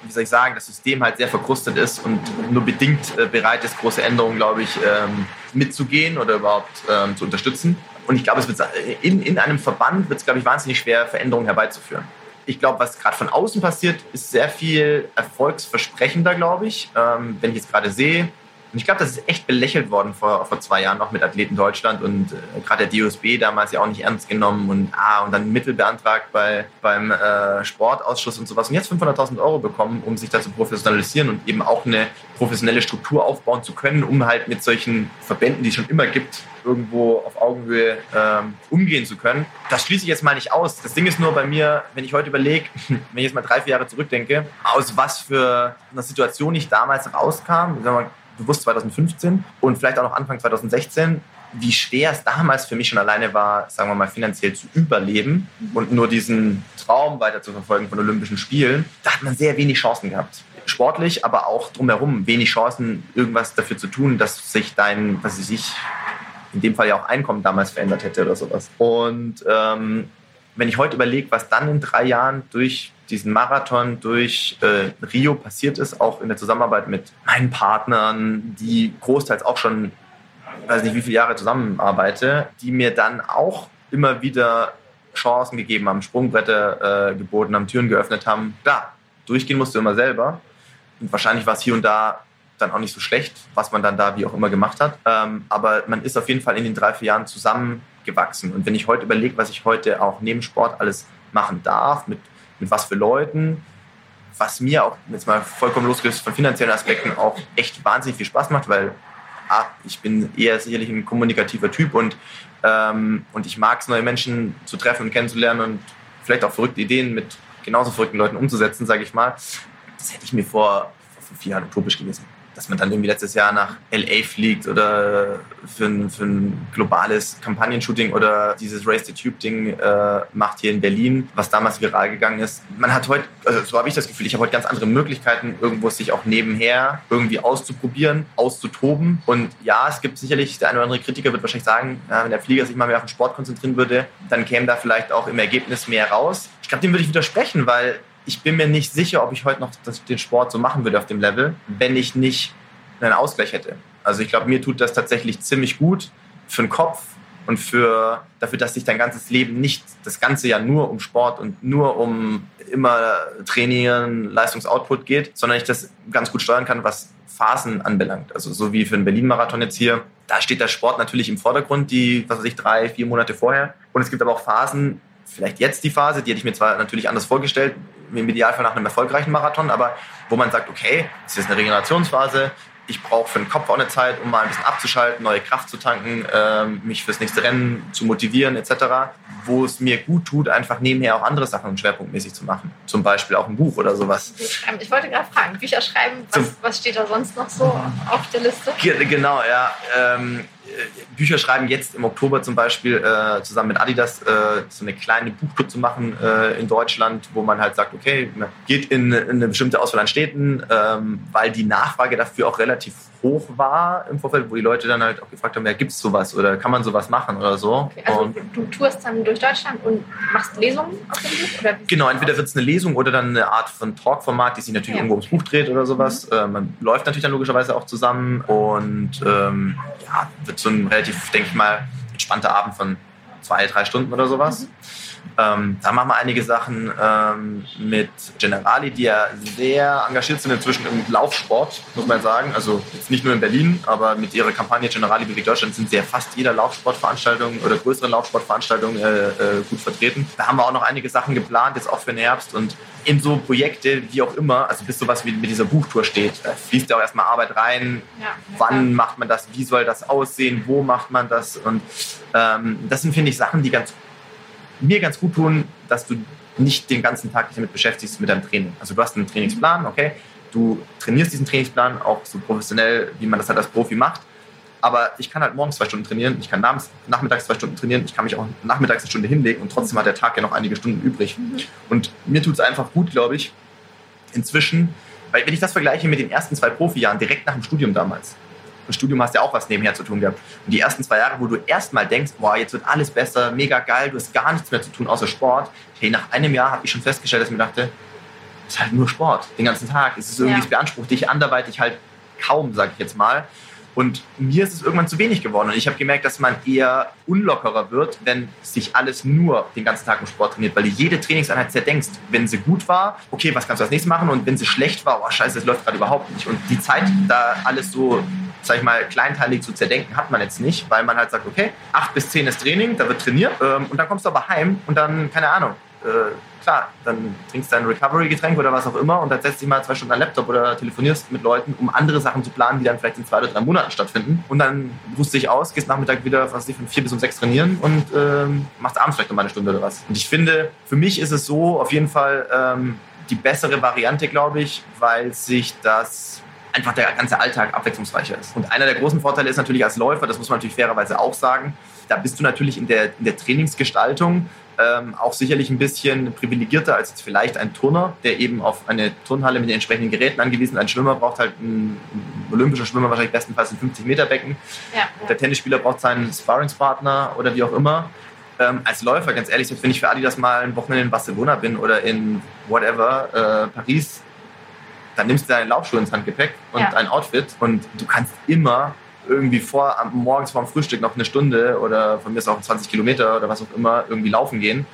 wie soll ich sagen, das System halt sehr verkrustet ist und nur bedingt äh, bereit ist, große Änderungen, glaube ich, ähm, mitzugehen oder überhaupt ähm, zu unterstützen. Und ich glaube, es wird in, in einem Verband wird es, glaube ich, wahnsinnig schwer, Veränderungen herbeizuführen. Ich glaube, was gerade von außen passiert, ist sehr viel erfolgsversprechender, glaube ich. Ähm, wenn ich jetzt gerade sehe, und ich glaube, das ist echt belächelt worden vor, vor zwei Jahren noch mit Athleten Deutschland und äh, gerade der DOSB damals ja auch nicht ernst genommen und ah, und dann Mittel beantragt bei, beim äh, Sportausschuss und sowas und jetzt 500.000 Euro bekommen, um sich da zu professionalisieren und eben auch eine professionelle Struktur aufbauen zu können, um halt mit solchen Verbänden, die es schon immer gibt, irgendwo auf Augenhöhe ähm, umgehen zu können. Das schließe ich jetzt mal nicht aus. Das Ding ist nur bei mir, wenn ich heute überlege, [laughs] wenn ich jetzt mal drei, vier Jahre zurückdenke, aus was für einer Situation ich damals rauskam, sagen wir mal, bewusst 2015 und vielleicht auch noch Anfang 2016, wie schwer es damals für mich schon alleine war, sagen wir mal, finanziell zu überleben und nur diesen Traum weiter zu verfolgen von Olympischen Spielen. Da hat man sehr wenig Chancen gehabt. Sportlich, aber auch drumherum wenig Chancen, irgendwas dafür zu tun, dass sich dein, was weiß ich, in dem Fall ja auch Einkommen damals verändert hätte oder sowas. Und ähm, wenn ich heute überlege, was dann in drei Jahren durch diesen Marathon durch äh, Rio passiert ist, auch in der Zusammenarbeit mit meinen Partnern, die großteils auch schon, weiß nicht wie viele Jahre zusammenarbeite, die mir dann auch immer wieder Chancen gegeben haben, Sprungbretter äh, geboten haben, Türen geöffnet haben. Klar, durchgehen musst du immer selber. Und wahrscheinlich war es hier und da dann auch nicht so schlecht, was man dann da wie auch immer gemacht hat. Ähm, aber man ist auf jeden Fall in den drei, vier Jahren zusammengewachsen. Und wenn ich heute überlege, was ich heute auch neben Sport alles machen darf, mit mit was für Leuten, was mir auch jetzt mal vollkommen losgelöst von finanziellen Aspekten auch echt wahnsinnig viel Spaß macht, weil ah, ich bin eher sicherlich ein kommunikativer Typ und, ähm, und ich mag es, neue Menschen zu treffen und kennenzulernen und vielleicht auch verrückte Ideen mit genauso verrückten Leuten umzusetzen, sage ich mal. Das hätte ich mir vor, vor fünf Jahren utopisch gewesen dass man dann irgendwie letztes Jahr nach LA fliegt oder für ein, für ein globales Kampagnenshooting oder dieses Race the Tube Ding äh, macht hier in Berlin, was damals viral gegangen ist. Man hat heute, also so habe ich das Gefühl, ich habe heute ganz andere Möglichkeiten, irgendwo sich auch nebenher irgendwie auszuprobieren, auszutoben. Und ja, es gibt sicherlich, der eine oder andere Kritiker wird wahrscheinlich sagen, ja, wenn der Flieger sich mal mehr auf den Sport konzentrieren würde, dann käme da vielleicht auch im Ergebnis mehr raus. Ich glaube, dem würde ich widersprechen, weil ich bin mir nicht sicher, ob ich heute noch das, den Sport so machen würde auf dem Level, wenn ich nicht einen Ausgleich hätte. Also ich glaube, mir tut das tatsächlich ziemlich gut für den Kopf und für dafür, dass sich dein ganzes Leben nicht das ganze Jahr nur um Sport und nur um immer trainieren, Leistungsoutput geht, sondern ich das ganz gut steuern kann, was Phasen anbelangt. Also so wie für den Berlin-Marathon jetzt hier, da steht der Sport natürlich im Vordergrund, die, was weiß ich, drei, vier Monate vorher. Und es gibt aber auch Phasen, vielleicht jetzt die Phase, die hätte ich mir zwar natürlich anders vorgestellt, im Idealfall nach einem erfolgreichen Marathon, aber wo man sagt, okay, es ist eine Regenerationsphase, ich brauche für den Kopf auch eine Zeit, um mal ein bisschen abzuschalten, neue Kraft zu tanken, ähm, mich fürs nächste Rennen zu motivieren etc. Wo es mir gut tut, einfach nebenher auch andere Sachen schwerpunktmäßig zu machen. Zum Beispiel auch ein Buch oder sowas. Ich wollte gerade fragen, Bücher schreiben, was, was, steht da sonst noch so auf der Liste? Genau, ja. Ähm, Bücher schreiben, jetzt im Oktober zum Beispiel äh, zusammen mit Adidas äh, so eine kleine Buchclub zu machen äh, in Deutschland, wo man halt sagt, okay, man geht in, in eine bestimmte Auswahl an Städten, ähm, weil die Nachfrage dafür auch relativ hoch war im Vorfeld, wo die Leute dann halt auch gefragt haben, ja, gibt es sowas oder kann man sowas machen oder so. Okay, also und du tourst dann durch Deutschland und machst Lesungen auf dem Buch? Oder genau, entweder wird es eine Lesung oder dann eine Art von Talkformat, die sich natürlich ja. irgendwo ums Buch dreht oder sowas. Mhm. Äh, man läuft natürlich dann logischerweise auch zusammen und ähm, ja, wird so ein relativ, denke ich mal, entspannter Abend von zwei, drei Stunden oder sowas. Mhm. Ähm, da machen wir einige Sachen ähm, mit Generali, die ja sehr engagiert sind inzwischen im Laufsport, muss man sagen. Also jetzt nicht nur in Berlin, aber mit ihrer Kampagne Generali bewegt Deutschland sind sie ja fast jeder Laufsportveranstaltung oder größeren Laufsportveranstaltung äh, äh, gut vertreten. Da haben wir auch noch einige Sachen geplant, jetzt auch für den Herbst und in so Projekte, wie auch immer, also bis sowas wie mit dieser Buchtour steht, da fließt ja auch erstmal Arbeit rein. Ja, Wann macht man das? Wie soll das aussehen? Wo macht man das? Und ähm, das sind, finde ich, Sachen, die ganz mir ganz gut tun, dass du nicht den ganzen Tag dich damit beschäftigst mit deinem Training. Also du hast einen Trainingsplan, okay, du trainierst diesen Trainingsplan auch so professionell, wie man das halt als Profi macht. Aber ich kann halt morgens zwei Stunden trainieren, ich kann nachmittags zwei Stunden trainieren, ich kann mich auch nachmittags eine Stunde hinlegen und trotzdem hat der Tag ja noch einige Stunden übrig. Mhm. Und mir tut es einfach gut, glaube ich, inzwischen, weil wenn ich das vergleiche mit den ersten zwei Profijahren, direkt nach dem Studium damals, im Studium hast du ja auch was nebenher zu tun gehabt. Und die ersten zwei Jahre, wo du erstmal denkst, boah, jetzt wird alles besser, mega geil, du hast gar nichts mehr zu tun außer Sport. Hey, nach einem Jahr habe ich schon festgestellt, dass ich mir dachte, es ist halt nur Sport, den ganzen Tag. Es ist irgendwie, ja. es beansprucht dich anderweitig halt kaum, sag ich jetzt mal. Und mir ist es irgendwann zu wenig geworden. Und ich habe gemerkt, dass man eher unlockerer wird, wenn sich alles nur den ganzen Tag im Sport trainiert, weil du jede Trainingseinheit zerdenkst. Wenn sie gut war, okay, was kannst du als nächstes machen? Und wenn sie schlecht war, oh scheiße, das läuft gerade überhaupt nicht. Und die Zeit, da alles so sag ich mal, kleinteilig zu zerdenken, hat man jetzt nicht, weil man halt sagt, okay, acht bis zehn ist Training, da wird trainiert ähm, und dann kommst du aber heim und dann, keine Ahnung, äh, klar, dann trinkst du ein Recovery-Getränk oder was auch immer und dann setzt dich mal zwei Stunden an Laptop oder telefonierst mit Leuten, um andere Sachen zu planen, die dann vielleicht in zwei oder drei Monaten stattfinden. Und dann ruhst du dich aus, gehst Nachmittag wieder, was ich, von vier bis um sechs trainieren und ähm, machst abends vielleicht noch mal eine Stunde oder was. Und ich finde, für mich ist es so auf jeden Fall ähm, die bessere Variante, glaube ich, weil sich das einfach der ganze Alltag abwechslungsreicher ist. Und einer der großen Vorteile ist natürlich als Läufer, das muss man natürlich fairerweise auch sagen, da bist du natürlich in der, in der Trainingsgestaltung ähm, auch sicherlich ein bisschen privilegierter als jetzt vielleicht ein Turner, der eben auf eine Turnhalle mit den entsprechenden Geräten angewiesen ist. Ein Schwimmer braucht halt ein, ein olympischer Schwimmer wahrscheinlich bestenfalls ein 50-Meter-Becken. Ja, ja. Der Tennisspieler braucht seinen Sparringspartner oder wie auch immer. Ähm, als Läufer, ganz ehrlich, wenn ich für Adi das mal ein Wochenende in Barcelona bin oder in whatever, äh, Paris, dann nimmst du deine Laufschuhe ins Handgepäck und ja. dein Outfit und du kannst immer irgendwie vor, morgens vor dem Frühstück noch eine Stunde oder von mir ist auch 20 Kilometer oder was auch immer irgendwie laufen gehen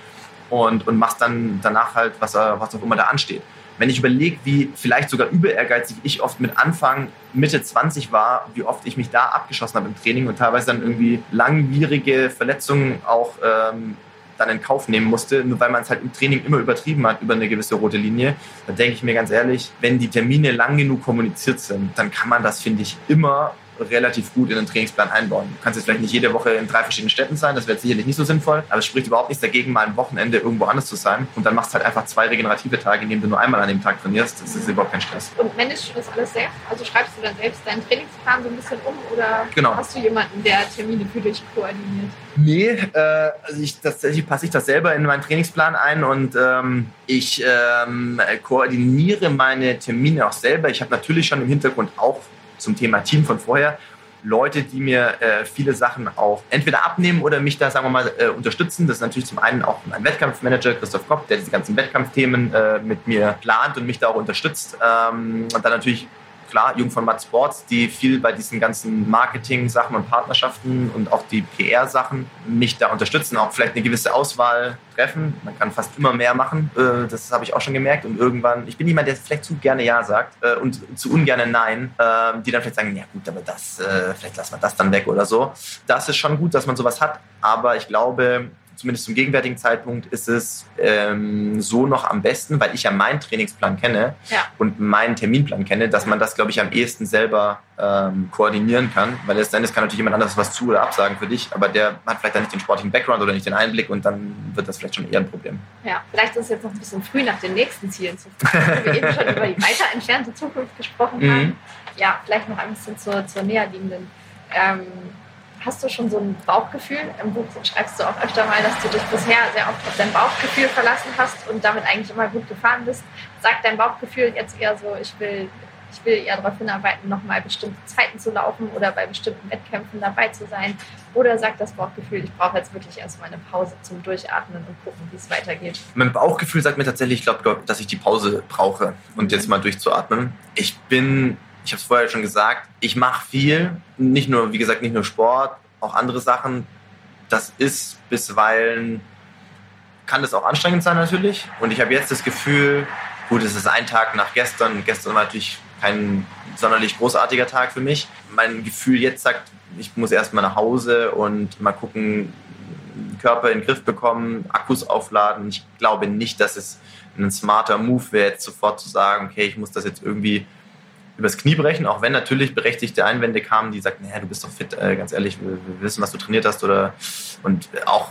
und, und machst dann danach halt, was, was auch immer da ansteht. Wenn ich überlege, wie vielleicht sogar über ehrgeizig ich oft mit Anfang, Mitte 20 war, wie oft ich mich da abgeschossen habe im Training und teilweise dann irgendwie langwierige Verletzungen auch ähm, dann in Kauf nehmen musste, nur weil man es halt im Training immer übertrieben hat über eine gewisse rote Linie. Da denke ich mir ganz ehrlich, wenn die Termine lang genug kommuniziert sind, dann kann man das, finde ich, immer relativ gut in den Trainingsplan einbauen. Du kannst jetzt vielleicht nicht jede Woche in drei verschiedenen Städten sein, das wäre sicherlich nicht so sinnvoll, aber es spricht überhaupt nichts dagegen, mal ein Wochenende irgendwo anders zu sein und dann machst du halt einfach zwei regenerative Tage, in denen du nur einmal an dem Tag trainierst. Das ist überhaupt kein Stress. Und managst du das alles selbst? Also schreibst du dann selbst deinen Trainingsplan so ein bisschen um oder genau. hast du jemanden, der Termine für dich koordiniert? Nee, äh, also ich, tatsächlich passe ich das selber in meinen Trainingsplan ein und ähm, ich ähm, koordiniere meine Termine auch selber. Ich habe natürlich schon im Hintergrund auch zum Thema Team von vorher. Leute, die mir äh, viele Sachen auch entweder abnehmen oder mich da, sagen wir mal, äh, unterstützen. Das ist natürlich zum einen auch mein Wettkampfmanager, Christoph Kopp, der diese ganzen Wettkampfthemen äh, mit mir plant und mich da auch unterstützt. Ähm, und dann natürlich klar, Jung von Matt Sports, die viel bei diesen ganzen Marketing-Sachen und Partnerschaften und auch die PR-Sachen mich da unterstützen, auch vielleicht eine gewisse Auswahl treffen. Man kann fast immer mehr machen, äh, das habe ich auch schon gemerkt. Und irgendwann, ich bin jemand, der vielleicht zu gerne Ja sagt äh, und zu ungerne Nein, ähm, die dann vielleicht sagen, ja gut, aber das, äh, vielleicht lassen wir das dann weg oder so. Das ist schon gut, dass man sowas hat, aber ich glaube, zumindest zum gegenwärtigen Zeitpunkt ist es ähm, so noch am besten, weil ich ja meinen Trainingsplan kenne ja. und meinen Terminplan kenne, dass man das, glaube ich, am ehesten selber ähm, koordinieren kann. Weil letztendlich kann natürlich jemand anderes was zu oder absagen für dich, aber der hat vielleicht dann nicht den sportlichen Background oder nicht den Einblick und dann wird das vielleicht schon eher ein Problem. Ja, vielleicht ist es jetzt noch ein bisschen früh, nach den nächsten Zielen zu fragen, wir eben schon über die [laughs] weiter entfernte Zukunft gesprochen haben. Mhm. Ja, vielleicht noch ein bisschen zur, zur näher liegenden. Ähm, Hast du schon so ein Bauchgefühl? Im Buch schreibst du auch öfter mal, dass du dich bisher sehr oft auf dein Bauchgefühl verlassen hast und damit eigentlich immer gut gefahren bist. Sagt dein Bauchgefühl jetzt eher so, ich will, ich will eher darauf hinarbeiten, nochmal bestimmte Zeiten zu laufen oder bei bestimmten Wettkämpfen dabei zu sein? Oder sagt das Bauchgefühl, ich brauche jetzt wirklich erstmal eine Pause zum Durchatmen und gucken, wie es weitergeht? Mein Bauchgefühl sagt mir tatsächlich, ich glaube, dass ich die Pause brauche und jetzt mal durchzuatmen. Ich bin ich habe es vorher schon gesagt, ich mache viel, nicht nur, wie gesagt, nicht nur Sport, auch andere Sachen. Das ist bisweilen kann das auch anstrengend sein natürlich. Und ich habe jetzt das Gefühl, gut, es ist ein Tag nach gestern. Gestern war natürlich kein sonderlich großartiger Tag für mich. Mein Gefühl jetzt sagt, ich muss erst mal nach Hause und mal gucken, Körper in den Griff bekommen, Akkus aufladen. Ich glaube nicht, dass es ein smarter Move wäre, jetzt sofort zu sagen, okay, ich muss das jetzt irgendwie übers Knie brechen, auch wenn natürlich berechtigte Einwände kamen, die sagten, naja, du bist doch fit, äh, ganz ehrlich, wir, wir, wissen, was du trainiert hast oder und auch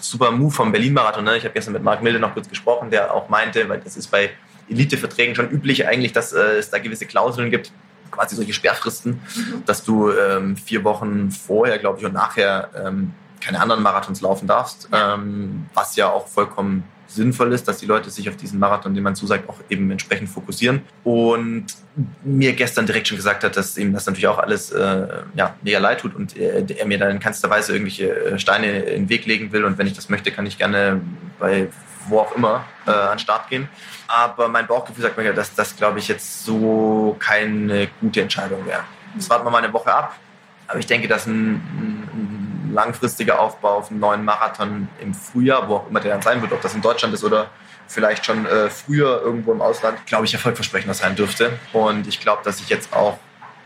super Move vom Berlin-Marathon. Ne? Ich habe gestern mit Marc Milde noch kurz gesprochen, der auch meinte, weil das ist bei Elite-Verträgen schon üblich eigentlich, dass äh, es da gewisse Klauseln gibt, quasi solche Sperrfristen, mhm. dass du ähm, vier Wochen vorher, glaube ich, und nachher ähm, keine anderen Marathons laufen darfst, ähm, was ja auch vollkommen sinnvoll ist, dass die Leute sich auf diesen Marathon, den man zusagt, auch eben entsprechend fokussieren. Und mir gestern direkt schon gesagt hat, dass ihm das natürlich auch alles äh, ja, mega leid tut und er, er, mir dann in keinster Weise irgendwelche äh, Steine in den Weg legen will. Und wenn ich das möchte, kann ich gerne bei wo auch immer äh, an den Start gehen. Aber mein Bauchgefühl sagt mir, dass das, glaube ich, jetzt so keine gute Entscheidung wäre. Das warten wir mal eine Woche ab. Aber ich denke, dass ein, ein langfristiger Aufbau auf einen neuen Marathon im Frühjahr, wo auch immer der dann sein wird, ob das in Deutschland ist oder vielleicht schon äh, früher irgendwo im Ausland, glaube ich, erfolgversprechender sein dürfte. Und ich glaube, dass ich jetzt auch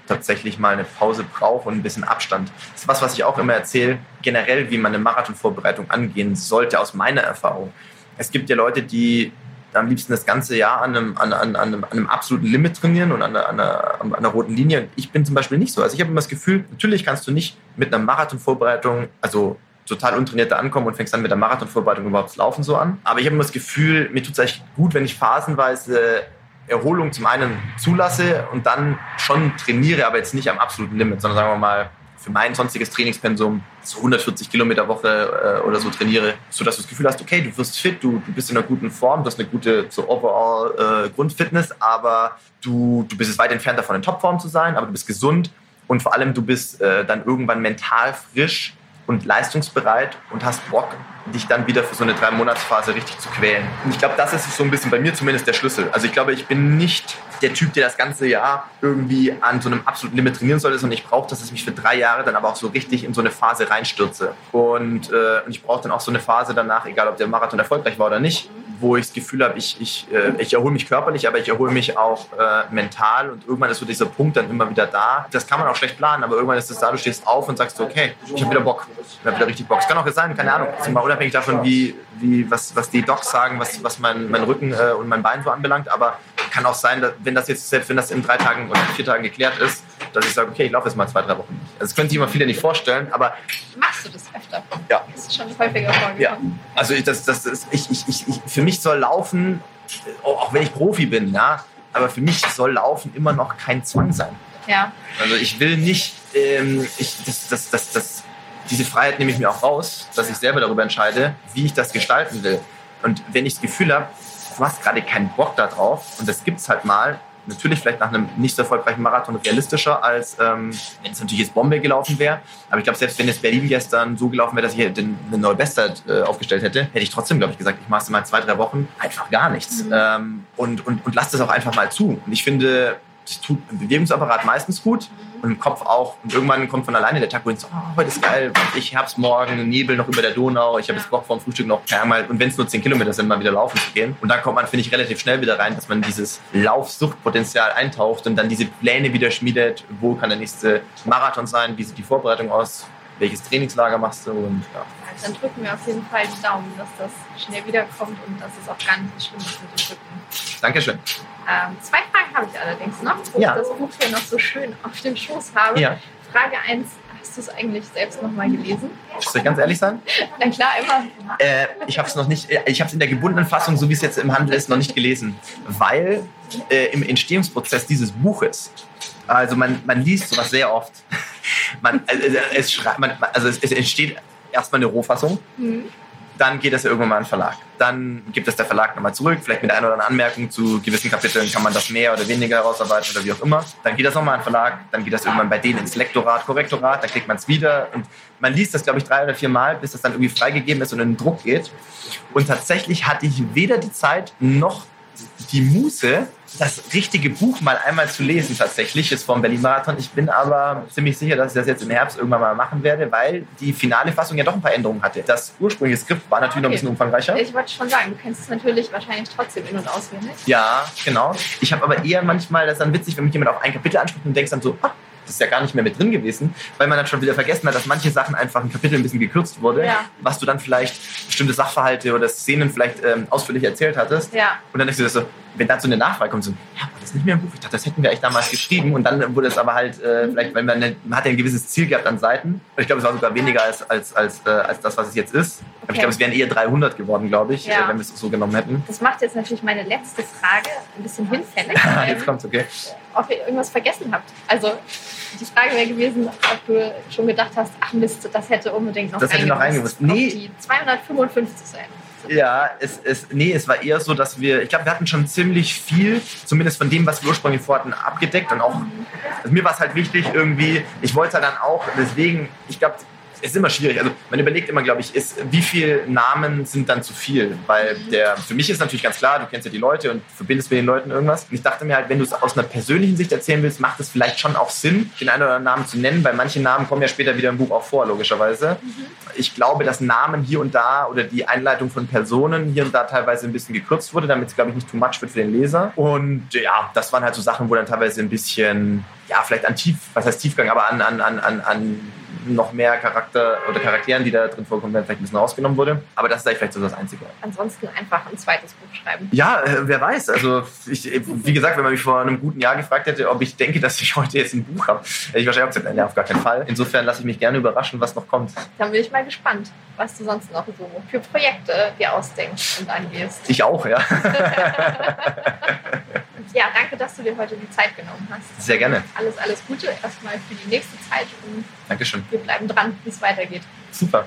tatsächlich mal eine Pause brauche und ein bisschen Abstand. Das ist was, was ich auch immer erzähle, generell, wie man eine Marathonvorbereitung angehen sollte, aus meiner Erfahrung. Es gibt ja Leute, die am liebsten das ganze Jahr an einem, an, an, an, einem, an einem, absoluten Limit trainieren und an einer, an, einer, roten Linie. Ich bin zum Beispiel nicht so. Also ich habe immer das Gefühl, natürlich kannst du nicht mit einer Marathonvorbereitung, also total untrainiert da ankommen und fängst dann mit der Marathonvorbereitung überhaupt das Laufen so an. Aber ich habe immer das Gefühl, mir tut es eigentlich gut, wenn ich phasenweise Erholung zum einen zulasse und dann schon trainiere, aber jetzt nicht am absoluten Limit, sondern sagen wir mal für mein sonstiges Trainingspensum so 140 Kilometer Woche äh, oder so trainiere, sodass du das Gefühl hast, okay, du wirst fit, du, du bist in einer guten Form, du hast eine gute so overall äh, Grundfitness, aber du, du bist es weit entfernt davon, in Topform zu sein, aber du bist gesund und vor allem du bist äh, dann irgendwann mental frisch und leistungsbereit und hast Bock, dich dann wieder für so eine drei Monatsphase richtig zu quälen. Und ich glaube, das ist so ein bisschen bei mir zumindest der Schlüssel. Also ich glaube, ich bin nicht der Typ, der das ganze Jahr irgendwie an so einem absoluten Limit trainieren sollte, sondern ich brauche, dass ich mich für drei Jahre dann aber auch so richtig in so eine Phase reinstürze. Und, äh, und ich brauche dann auch so eine Phase danach, egal ob der Marathon erfolgreich war oder nicht, wo ich das Gefühl habe, ich, ich, äh, ich erhole mich körperlich, aber ich erhole mich auch äh, mental und irgendwann ist so dieser Punkt dann immer wieder da. Das kann man auch schlecht planen, aber irgendwann ist es da, du stehst auf und sagst, okay, ich habe wieder Bock, ich habe wieder richtig Bock. Es kann auch sein, keine Ahnung, mal unabhängig davon, wie, wie, was, was die Docs sagen, was, was mein, mein Rücken äh, und mein Bein so anbelangt, aber kann auch sein, dass, wenn das jetzt, selbst wenn das in drei Tagen oder vier Tagen geklärt ist, dass ich sage, okay, ich laufe jetzt mal zwei, drei Wochen nicht. Also das können sich immer viele nicht vorstellen, aber... Machst du das öfter? Ja. Das ist schon häufiger vorgekommen. Ja. Also ich, das, das ist, ich, ich, ich, für mich soll Laufen, auch wenn ich Profi bin, ja, aber für mich soll Laufen immer noch kein Zwang sein. Ja. Also ich will nicht, ähm, ich, das, das, das, das, diese Freiheit nehme ich mir auch raus, dass ich selber darüber entscheide, wie ich das gestalten will. Und wenn ich das Gefühl habe, du hast gerade keinen Bock darauf und das gibt es halt mal, natürlich vielleicht nach einem nicht so erfolgreichen Marathon realistischer, als ähm, wenn es natürlich jetzt Bombe gelaufen wäre. Aber ich glaube, selbst wenn es Berlin gestern so gelaufen wäre, dass ich den, eine neue Bestzeit äh, aufgestellt hätte, hätte ich trotzdem, glaube ich, gesagt, ich mache es mal zwei, drei Wochen einfach gar nichts. Mhm. Ähm, und, und, und lass das auch einfach mal zu. Und ich finde, das tut im Bewegungsapparat meistens gut und im Kopf auch. Und irgendwann kommt von alleine der Tag, wo ich so, oh, heute ist geil, ich hab's morgen, Nebel noch über der Donau, ich habe jetzt Bock vor dem Frühstück noch einmal, und wenn es nur 10 Kilometer sind, mal wieder laufen zu gehen. Und dann kommt man, finde ich, relativ schnell wieder rein, dass man dieses Laufsuchtpotenzial eintaucht und dann diese Pläne wieder schmiedet, wo kann der nächste Marathon sein, wie sieht die Vorbereitung aus, welches Trainingslager machst du und ja. Dann drücken wir auf jeden Fall die Daumen, dass das schnell wiederkommt und dass es auch gar nicht so schlimm ist mit dem Rücken. Dankeschön. Ähm, zwei Fragen habe ich allerdings noch, wo ja. ich das Buch hier noch so schön auf dem Schoß habe. Ja. Frage 1, hast du es eigentlich selbst nochmal gelesen? Soll ich ganz ehrlich sein? [laughs] Na klar, immer. Äh, ich habe es noch nicht, äh, ich habe es in der gebundenen Fassung, so wie es jetzt im Handel ist, noch nicht gelesen, weil äh, im Entstehungsprozess dieses Buches, also man, man liest sowas sehr oft, [laughs] man, also es, man, also es, es entsteht erstmal eine Rohfassung. Mhm dann geht das ja irgendwann mal an den Verlag. Dann gibt es der Verlag nochmal zurück, vielleicht mit einer oder anderen Anmerkung zu gewissen Kapiteln kann man das mehr oder weniger herausarbeiten oder wie auch immer. Dann geht das nochmal an den Verlag, dann geht das irgendwann bei denen ins Lektorat, Korrektorat, dann kriegt man es wieder und man liest das, glaube ich, drei oder vier Mal, bis das dann irgendwie freigegeben ist und in den Druck geht. Und tatsächlich hatte ich weder die Zeit noch die Muße, das richtige Buch mal einmal zu lesen tatsächlich, ist vom Berlin-Marathon. Ich bin aber ziemlich sicher, dass ich das jetzt im Herbst irgendwann mal machen werde, weil die finale Fassung ja doch ein paar Änderungen hatte. Das ursprüngliche Skript war natürlich okay. noch ein bisschen umfangreicher. Ich wollte schon sagen, du kennst es natürlich wahrscheinlich trotzdem in- und auswendig. Ja, genau. Ich habe aber eher manchmal, das ist dann witzig, wenn mich jemand auf ein Kapitel anspricht und denkst dann so, ah, ist ja gar nicht mehr mit drin gewesen, weil man dann schon wieder vergessen hat, dass manche Sachen einfach ein Kapitel ein bisschen gekürzt wurde, ja. was du dann vielleicht bestimmte Sachverhalte oder Szenen vielleicht ähm, ausführlich erzählt hattest. Ja. Und dann denkst du dir so, wenn dazu eine Nachfrage kommt, so, ja, war das nicht mehr im Buch? Ich dachte, das hätten wir eigentlich damals geschrieben. Und dann wurde es aber halt, äh, mhm. vielleicht, weil man, eine, man hat ja ein gewisses Ziel gehabt an Seiten. Und ich glaube, es war sogar weniger als, als, als, äh, als das, was es jetzt ist. Okay. Aber ich glaube, es wären eher 300 geworden, glaube ich, ja. äh, wenn wir es so genommen hätten. Das macht jetzt natürlich meine letzte Frage ein bisschen hinfällig. [laughs] jetzt kommt's, okay. Ob ihr irgendwas vergessen habt. Also, die Frage wäre gewesen, ob du schon gedacht hast, ach Mist, das hätte unbedingt noch Das hätte noch eingemusst. Nee. Die 255 sein. Ja, es, es, nee, es war eher so, dass wir, ich glaube, wir hatten schon ziemlich viel, zumindest von dem, was wir ursprünglich vorhatten, abgedeckt. Und auch, also mir war es halt wichtig, irgendwie, ich wollte halt dann auch, deswegen, ich glaube, es ist immer schwierig. Also man überlegt immer, glaube ich, ist, wie viele Namen sind dann zu viel? Weil der, für mich ist natürlich ganz klar, du kennst ja die Leute und verbindest mit den Leuten irgendwas. Und ich dachte mir halt, wenn du es aus einer persönlichen Sicht erzählen willst, macht es vielleicht schon auch Sinn, den einen oder anderen Namen zu nennen, weil manche Namen kommen ja später wieder im Buch auch vor, logischerweise. Mhm. Ich glaube, dass Namen hier und da oder die Einleitung von Personen hier und da teilweise ein bisschen gekürzt wurde, damit es, glaube ich, nicht too much wird für den Leser. Und ja, das waren halt so Sachen, wo dann teilweise ein bisschen, ja, vielleicht an Tief, was heißt Tiefgang, aber an, an, an, an noch mehr Charakter oder Charakteren, die da drin vorkommen, werden vielleicht ein bisschen rausgenommen wurde. Aber das ist eigentlich vielleicht so das Einzige. Ansonsten einfach ein zweites Buch schreiben. Ja, äh, wer weiß. Also ich, wie gesagt, wenn man mich vor einem guten Jahr gefragt hätte, ob ich denke, dass ich heute jetzt ein Buch habe, hätte ich wahrscheinlich auch gesagt, nein, auf gar keinen Fall. Insofern lasse ich mich gerne überraschen, was noch kommt. Dann bin ich mal gespannt, was du sonst noch so für Projekte dir ausdenkst und angehst. Ich auch, ja. [laughs] ja, danke, dass du dir heute die Zeit genommen hast. Sehr gerne. Alles, alles Gute erstmal für die nächste Zeit und Dankeschön wir bleiben dran, wie es weitergeht. Super.